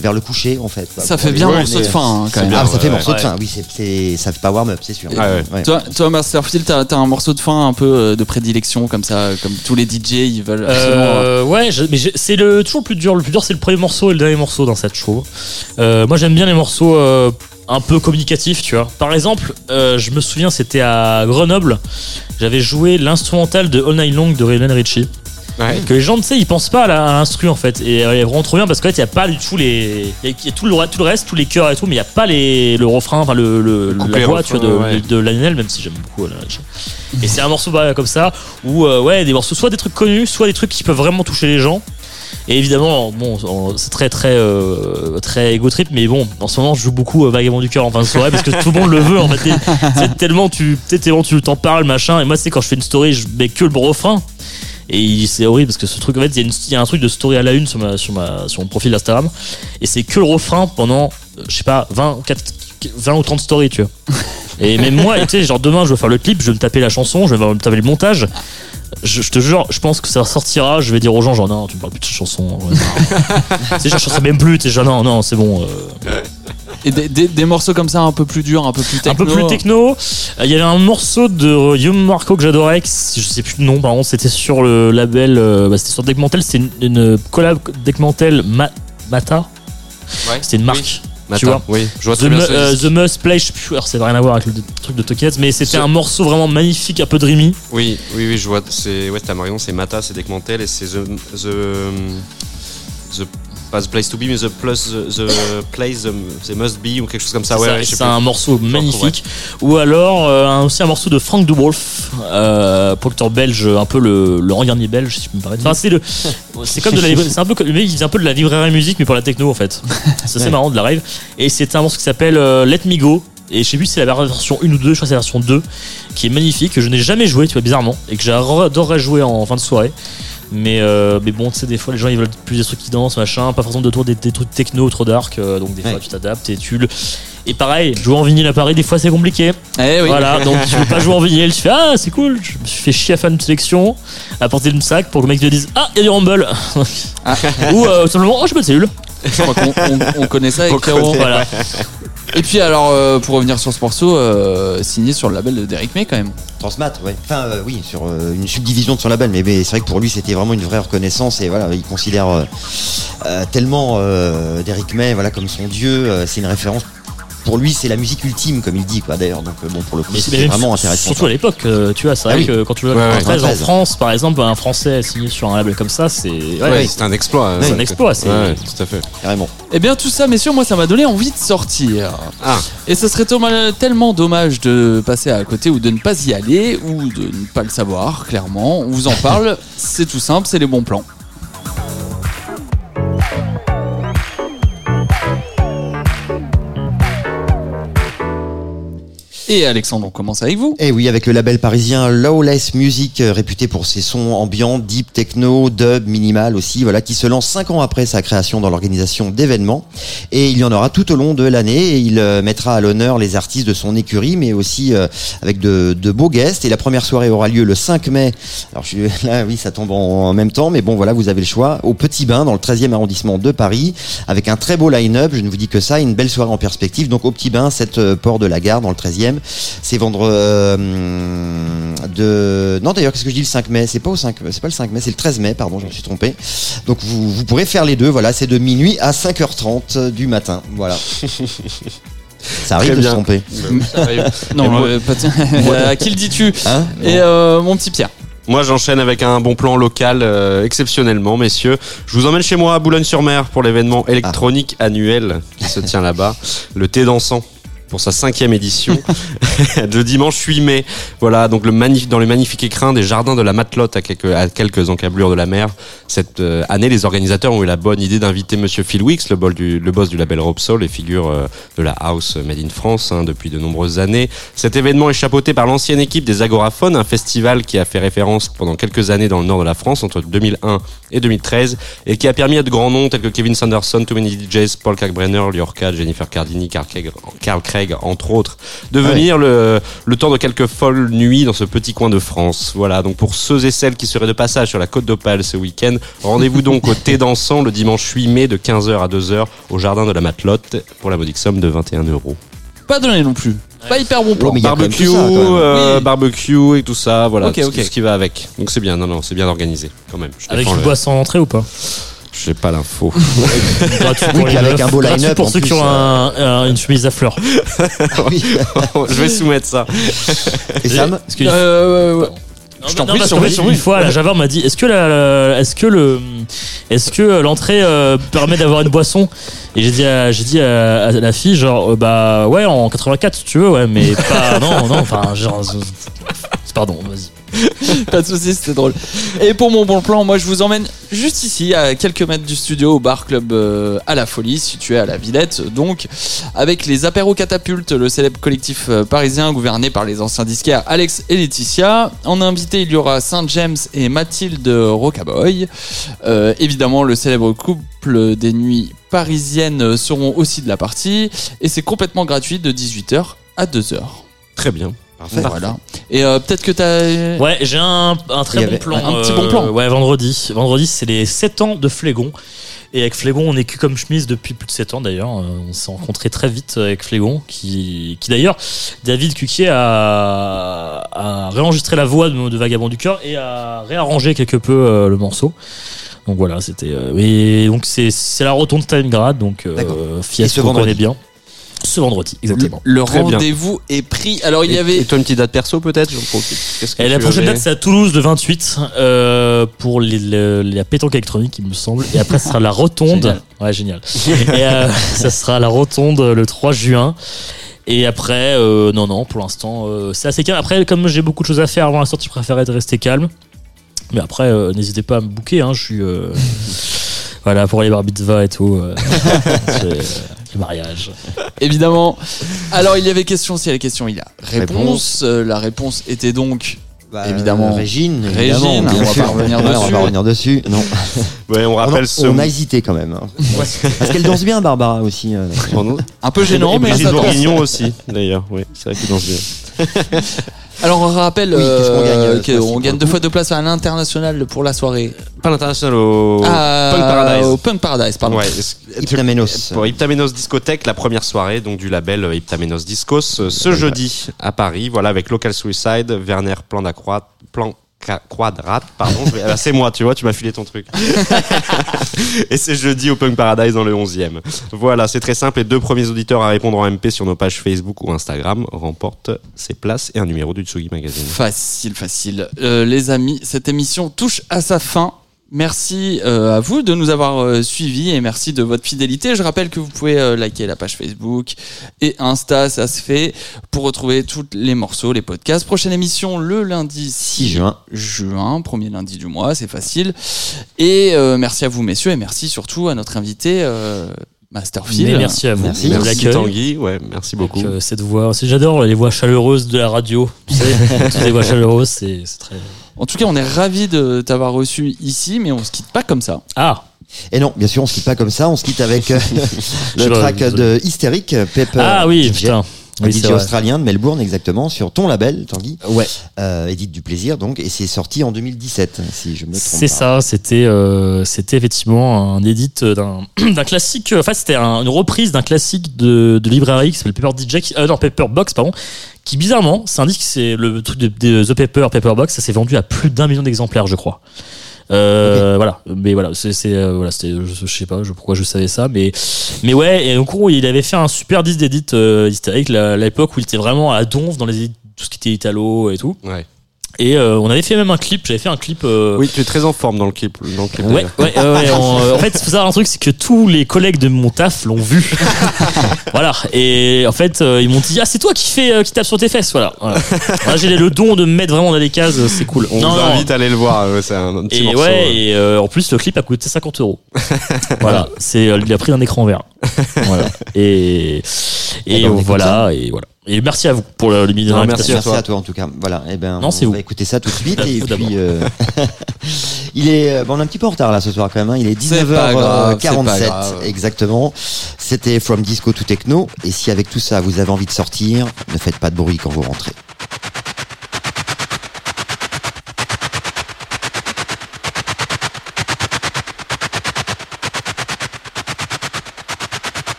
vers le coucher en fait. quoi. Ça fait bien morceau de fin, hein, quand même. bien, Ah, ça ouais, fait ouais, morceau de fin. Oui, c'est ça fait pas warm up, c'est sûr. Ouais, ouais. Ouais. Toi, toi Masterfield, t'as un morceau de fin un peu de prédilection, comme ça, comme tous les DJ, ils veulent absolument. Euh, ouais, je- mais c'est le toujours le plus dur. Le plus dur, c'est le premier morceau et le dernier morceau dans cette show. Euh, moi, j'aime bien les morceaux euh, un peu communicatifs, tu vois. Par exemple, euh, je me souviens, c'était à Grenoble. J'avais joué l'instrumental de All Night Long de Lionel Richie. Ouais. Que les gens, tu sais, ils pensent pas à l'instru en fait. Et elle est vraiment trop bien parce qu'en fait, il y a pas du tout les. Il y a- tout le, tout le reste, tous les chœurs et tout, mais il y a pas les, le refrain, enfin le, le- la voix tu vois, de, ouais. de, de Lionel, même si j'aime beaucoup Lionel Richie. Et c'est un morceau bah, comme ça où, euh, ouais, des morceaux, soit des trucs connus, soit des trucs qui peuvent vraiment toucher les gens. Et évidemment, bon, on- c'est très très euh, très ego trip, mais bon, en ce moment, je joue beaucoup euh, Vagabond du cœur en fin de soirée parce que tout le monde le veut. En fait, c'est tellement tu, tellement tu t'en parles, machin. Et moi, c'est quand je fais une story, je mets que le refrain. Et c'est horrible parce que ce truc, en fait, il y, a un truc de story à la une sur, ma, mon profil Instagram. Et c'est que le refrain pendant, euh, je sais pas, 20, 4 20 ou 30 stories, tu vois. Et même moi, tu sais, genre demain, je vais faire le clip, je vais me taper la chanson, je vais me taper le montage. Je, je te jure, je pense que ça sortira. Je vais dire aux gens, genre, non, tu me parles plus de cette chanson. ouais, tu sais, je chanterai même plus. Tu sais, genre, non, non, c'est bon. euh. Et des, des- des morceaux comme ça un peu plus durs, un peu plus Un techno. peu plus techno. Euh, Il y avait un morceau de Yum Marco que j'adorais. Je sais plus le nom, par contre, c'était sur le label. euh, bah, c'était sur Deckmantel. C'était une, une collab Deckmantel Ma- Mata. Ouais. C'était une marque. Attends, tu vois. oui, je vois The, bien Mu- euh. The Must Play, je sais plus, alors ça n'a rien à voir avec le truc de Tokyo, mais c'était un morceau vraiment magnifique, un peu dreamy. Oui, oui, oui, je vois. C'est ouais, t'as Marion, c'est Mata, c'est Deckmantel et c'est the, the the pas the place to be, mais the plus the, the place the, the must be ou quelque chose comme ça. C'est Ouais, ça, c'est un morceau magnifique. Ou alors euh, aussi un morceau de Frank de Wolf, euh, producteur belge, un peu le, le Garnier belge, si je me permettre. Enfin, c'est le, [laughs] c'est comme de la, [laughs] c'est un peu, comme- le mec il faisait un peu de la librairie musique, mais pour la techno en fait. [laughs] C'est assez Ouais. marrant de la rave. Et c'est un morceau qui s'appelle euh, Let Me Go. Et je sais plus si c'est la version 1 ou 2, je crois que c'est la version 2, qui est magnifique, que je n'ai jamais joué, tu vois, bizarrement, et que j'adorerais jouer en fin de soirée. Mais, euh, mais bon, tu sais, des fois, les gens ils veulent plus des trucs qui dansent, machin, pas forcément de tour des, des trucs techno trop dark, euh, donc des fois Ouais. tu t'adaptes et tu le. Et pareil, jouer en vinyle à Paris, des fois c'est compliqué. Eh oui. Voilà, [laughs] donc tu veux pas jouer en vinyle, tu fais Ah, c'est cool, je me suis fait chier à faire une sélection, à porter le sac pour que le mec te dise Ah, il y a du Rumble. Ah. [laughs] Ou euh, simplement Oh, je pas de cellule. Je crois qu'on on- on connaît ça avec. Voilà. Et puis alors, euh, pour revenir sur ce morceau, euh, signé sur le label de Derek May quand même. Transmat, ouais. Enfin, euh, oui, sur une subdivision de son label, mais, c'est vrai que pour lui, c'était vraiment une vraie reconnaissance et voilà, il considère tellement Derrick May, voilà, comme son dieu. c'est une référence. Pour lui, c'est la musique ultime, comme il dit, quoi. D'ailleurs, donc euh, bon, pour le coup, Mais c'est vraiment intéressant. Surtout à l'époque, euh, tu vois, c'est Ah vrai oui. que quand tu le ouais, 93 en 93. France, par exemple, un Français signé sur un label comme ça, c'est ouais, Ouais, ouais, c'est un exploit. c'est un exploit. c'est- Ouais, tout à fait. Carrément. Eh bien tout ça, messieurs, moi ça m'a donné envie de sortir. Ah. Et ce serait tellement dommage de passer à côté ou de ne pas y aller ou de ne pas le savoir, clairement. On vous en parle, c'est tout simple, c'est les bons plans. Et Alexandre, on commence avec vous. Et oui, avec le label parisien Lawless Music, euh, réputé pour ses sons ambiants, deep techno, dub, minimal aussi, voilà, qui se lance cinq ans après sa création dans l'organisation d'événements. Et il y en aura tout au long de l'année et il euh, mettra à l'honneur les artistes de son écurie, mais aussi euh, avec de, beaux guests. Et la première soirée aura lieu le 5 mai. Alors je [laughs] là, oui, ça tombe en, même temps, mais bon, voilà, vous avez le choix. Au Petit Bain, dans le 13e arrondissement de Paris, avec un très beau line-up. Je ne vous dis que ça, une belle soirée en perspective. Donc au Petit Bain, cette port de la gare, dans le 13e. C'est vendre euh, de. Non, d'ailleurs, qu'est-ce que je dis le 5 mai? C'est pas au 5, c'est pas le 5 mai, c'est le 13 mai, pardon, je me suis trompé. Donc vous, vous pourrez faire les deux. Voilà, c'est de minuit à 5h30 du matin. Voilà. [laughs] Ça arrive de se tromper. Ça arrive. [laughs] Non, moi- euh, pas tiens. [laughs] à qui le dis-tu? Hein? Et euh, mon petit Pierre. Moi, j'enchaîne avec un bon plan local, euh, exceptionnellement, messieurs. Je vous emmène chez moi à Boulogne-sur-Mer pour l'événement électronique annuel qui se tient là-bas, le thé dansant. Pour sa cinquième édition [laughs] le dimanche 8 mai. Voilà, donc dans le magnifique écrin des jardins de la Matelote à quelques, encablures de la mer. Cette euh, année, les organisateurs ont eu la bonne idée d'inviter Monsieur Phil Wicks, le, boss du label Rob Soul et figure euh, de la house made in France hein, depuis de nombreuses années. Cet événement est chapeauté par l'ancienne équipe des Agoraphones, un festival qui a fait référence pendant quelques années dans le nord de la France entre 2001 et 2013 et qui a permis à de grands noms tels que Kevin Sanderson, Too Many DJs, Paul Kalkbrenner, Liorca, Jennifer Cardini, Carl Craig, Craig, entre autres, de Ouais. venir le, le temps de quelques folles nuits dans ce petit coin de France. Voilà, donc pour ceux et celles qui seraient de passage sur la côte d'Opale ce week-end, rendez-vous donc au thé dansant le dimanche 8 mai de 15h à 2h au jardin de la Matelote pour la modique somme de 21 euros. Pas donné non plus. Pas hyper bon plan. Oh, Barbecue, tout ça, euh, Oui. barbecue et tout ça, voilà, Ok, tout ok. ce qui va avec. Donc c'est bien, non, non, c'est bien organisé quand même. Je Avec une le- boisson en entrée ou pas? Je sais pas l'info. [laughs] Gratuit Oui, avec un beau gratuit line-up, pour ceux qui ont un- un- une chemise à fleurs. [laughs] Je vais soumettre ça. [laughs] Et Sam Parce que Euh, ouais, ouais. Je t'en Non, prie, parce je qu'en t'en fait, prie, je t'en une fois, la Java m'a dit est-ce que la, la- est-ce que le, est-ce que l'entrée euh, permet d'avoir une boisson? Et j'ai dit, à, j'ai dit à, à la fille genre euh, bah ouais en 84 si tu veux ouais mais pas non non enfin genre pardon vas-y. [laughs] Pas de soucis, c'était drôle. Et pour mon bon plan, moi je vous emmène juste ici, à quelques mètres du studio, au bar club euh, à la Folie, situé à la Villette. Donc, avec les apéros catapultes, le célèbre collectif euh, parisien gouverné par les anciens disquaires Alex et Laetitia. En invité, il y aura Saint James et Mathilde Rocaboy. Euh, évidemment, le célèbre couple des nuits parisiennes seront aussi de la partie. Et c'est complètement gratuit de 18h à 2h. Très bien. Parfait. Voilà. Et euh, peut-être que t'as. Ouais j'ai un, un très Il y bon avait plan un petit bon plan. ouais vendredi vendredi c'est les 7 ans de Flégon et avec Flégon on est cul comme chemise depuis plus de 7 ans d'ailleurs Euh, on s'est rencontré très vite avec Flégon qui qui d'ailleurs David Cuquier a, a réenregistré la voix de, de Vagabond du cœur et a réarrangé quelque peu euh, le morceau. Donc voilà, c'était. euh, et donc c'est c'est la rotonde Stalingrad, donc D'accord. euh, Et qu'on bien. Ce vendredi, exactement. Le rendez-vous est pris. Alors il y Et- avait. Et toi, une petite date perso peut-être Et la prochaine date, c'est à Toulouse le 28 euh, pour les, le- la pétanque électronique, il me semble. Et après, ce sera la rotonde. Génial. Ouais, génial. Et euh, [laughs] ça sera la rotonde le 3 juin. Et après, euh, non, non, pour l'instant, euh, c'est assez calme. Après, comme j'ai beaucoup de choses à faire avant la sortie, je préférais de rester calme. Mais après, euh, n'hésitez pas à me booker. Hein, je suis. euh, [laughs] voilà, pour les bar mitzvahs et tout. [laughs] mariage. [laughs] Évidemment. Alors il y avait question, s'il y a question, il y a réponse. Réponse. Euh, la réponse était donc. Bah, Évidemment. euh, Régine, Régine, évidemment, bien on va sûr. pas revenir [laughs] Ouais, On dessus. va pas revenir dessus. Non. [laughs] Ouais, on On, rappelle a, ce. on a hésité quand même. hein. Parce qu'elle danse bien, Barbara aussi. euh. Un peu gênant, mais Brigitte ça. Bourguignon aussi, d'ailleurs. Oui, c'est vrai qu'il danse bien. Alors on rappelle Oui, qu'est-ce qu'on gagne, euh, euh, mois-ci, gagne deux fois deux places à l'international pour la soirée. Pas l'international au Ah, Punk Paradise. Au Punk Paradise, pardon. Ouais, Hypnamenos. Pour Hyptamenos Discothèque, la première soirée donc du label euh, Hyptamenos Discos euh, ce jeudi à Paris. Voilà avec Local Suicide, Werner Plan d'Accroître, Plan Quadrate, pardon. ah, c'est moi, tu vois, tu m'as filé ton truc. [laughs] et c'est jeudi au Punk Paradise dans le 11e. Voilà, c'est très simple. Les deux premiers auditeurs à répondre en MP sur nos pages Facebook ou Instagram remportent ces places et un numéro du Tsugi Magazine. Facile, facile. Euh, les amis, cette émission touche à sa fin. Merci euh, à vous de nous avoir euh, suivis et merci de votre fidélité. Je rappelle que vous pouvez euh, liker la page Facebook et Insta, ça se fait, pour retrouver tous les morceaux, les podcasts. Prochaine émission le lundi 6 juin. juin, premier lundi du mois, c'est facile. Et euh, merci à vous messieurs et merci surtout à notre invité euh, Masterfield. Mais merci à vous. Merci. Merci. Tanguy, ouais, merci beaucoup. Avec, euh, cette voix, j'adore les voix chaleureuses de la radio. Tu sais, [laughs] toutes les voix chaleureuses, c'est c'est très. En tout cas, on est ravis de t'avoir reçu ici, mais on se quitte pas comme ça. Ah, Et non, bien sûr, on se quitte pas comme ça. On se quitte avec euh, [laughs] le track de Hystérique, Pepper. ah oui, DJ. putain. Oui, DJ australien de Melbourne, exactement, sur ton label, Tanguy. Ouais. Euh, Édite du plaisir, donc, et c'est sorti en 2017, si je me trompe C'est ça, c'était euh, c'était effectivement un édit d'un [clears throat] d'un classique. En fait, c'était un- une reprise d'un classique de, de librairie qui s'appelle Paper DJ, qui- euh, non Paper Box, pardon, qui bizarrement, c'est un disque, c'est le truc de, de The Paper Paper Box, ça s'est vendu à plus d'un million d'exemplaires, je crois. Euh, Voilà, mais voilà, c'est euh, voilà, c'était, je, je sais pas je- pourquoi je savais ça, mais mais ouais, et gros, il avait fait un super disque d'édit euh, à l'époque où il était vraiment à donf dans les tout ce qui était italo et tout. Ouais. Et euh, on avait fait même un clip. J'avais fait un clip. euh, Oui, tu es très en forme dans le clip. Dans le clip Ouais, ouais, ouais, on- euh, en fait, faut savoir un truc, c'est que tous les collègues de mon taf l'ont vu. [laughs] voilà. Et en fait, euh, ils m'ont dit, ah, c'est toi qui fais, euh, qui tape sur tes fesses. Voilà. voilà. Voilà, J'ai le don de me mettre vraiment dans des cases, c'est cool. On non, vous non. invite à aller le voir. c'est un, petit Et morceau. ouais, et euh, en plus, le clip a coûté 50 euros. [laughs] voilà. C'est, il a pris un écran vert. voilà. Et, et Eh ben, voilà, et voilà. Et merci à vous pour le, le Non, merci l'invitation. Merci à toi en tout cas. Voilà. Et ben, Non, c'est on vous. va écouter ça tout de [laughs] suite. À et puis, euh, [laughs] il est, euh, bon, on est un petit peu en retard là ce soir quand même. hein. Il est C'est pas grave, c'est pas 19h47 grave. exactement. C'était From Disco to Techno. Et si avec tout ça vous avez envie de sortir, ne faites pas de bruit quand vous rentrez.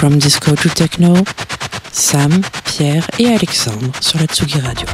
From Disco to Techno, Sam, Pierre et Alexandre sur la Tsugi Radio.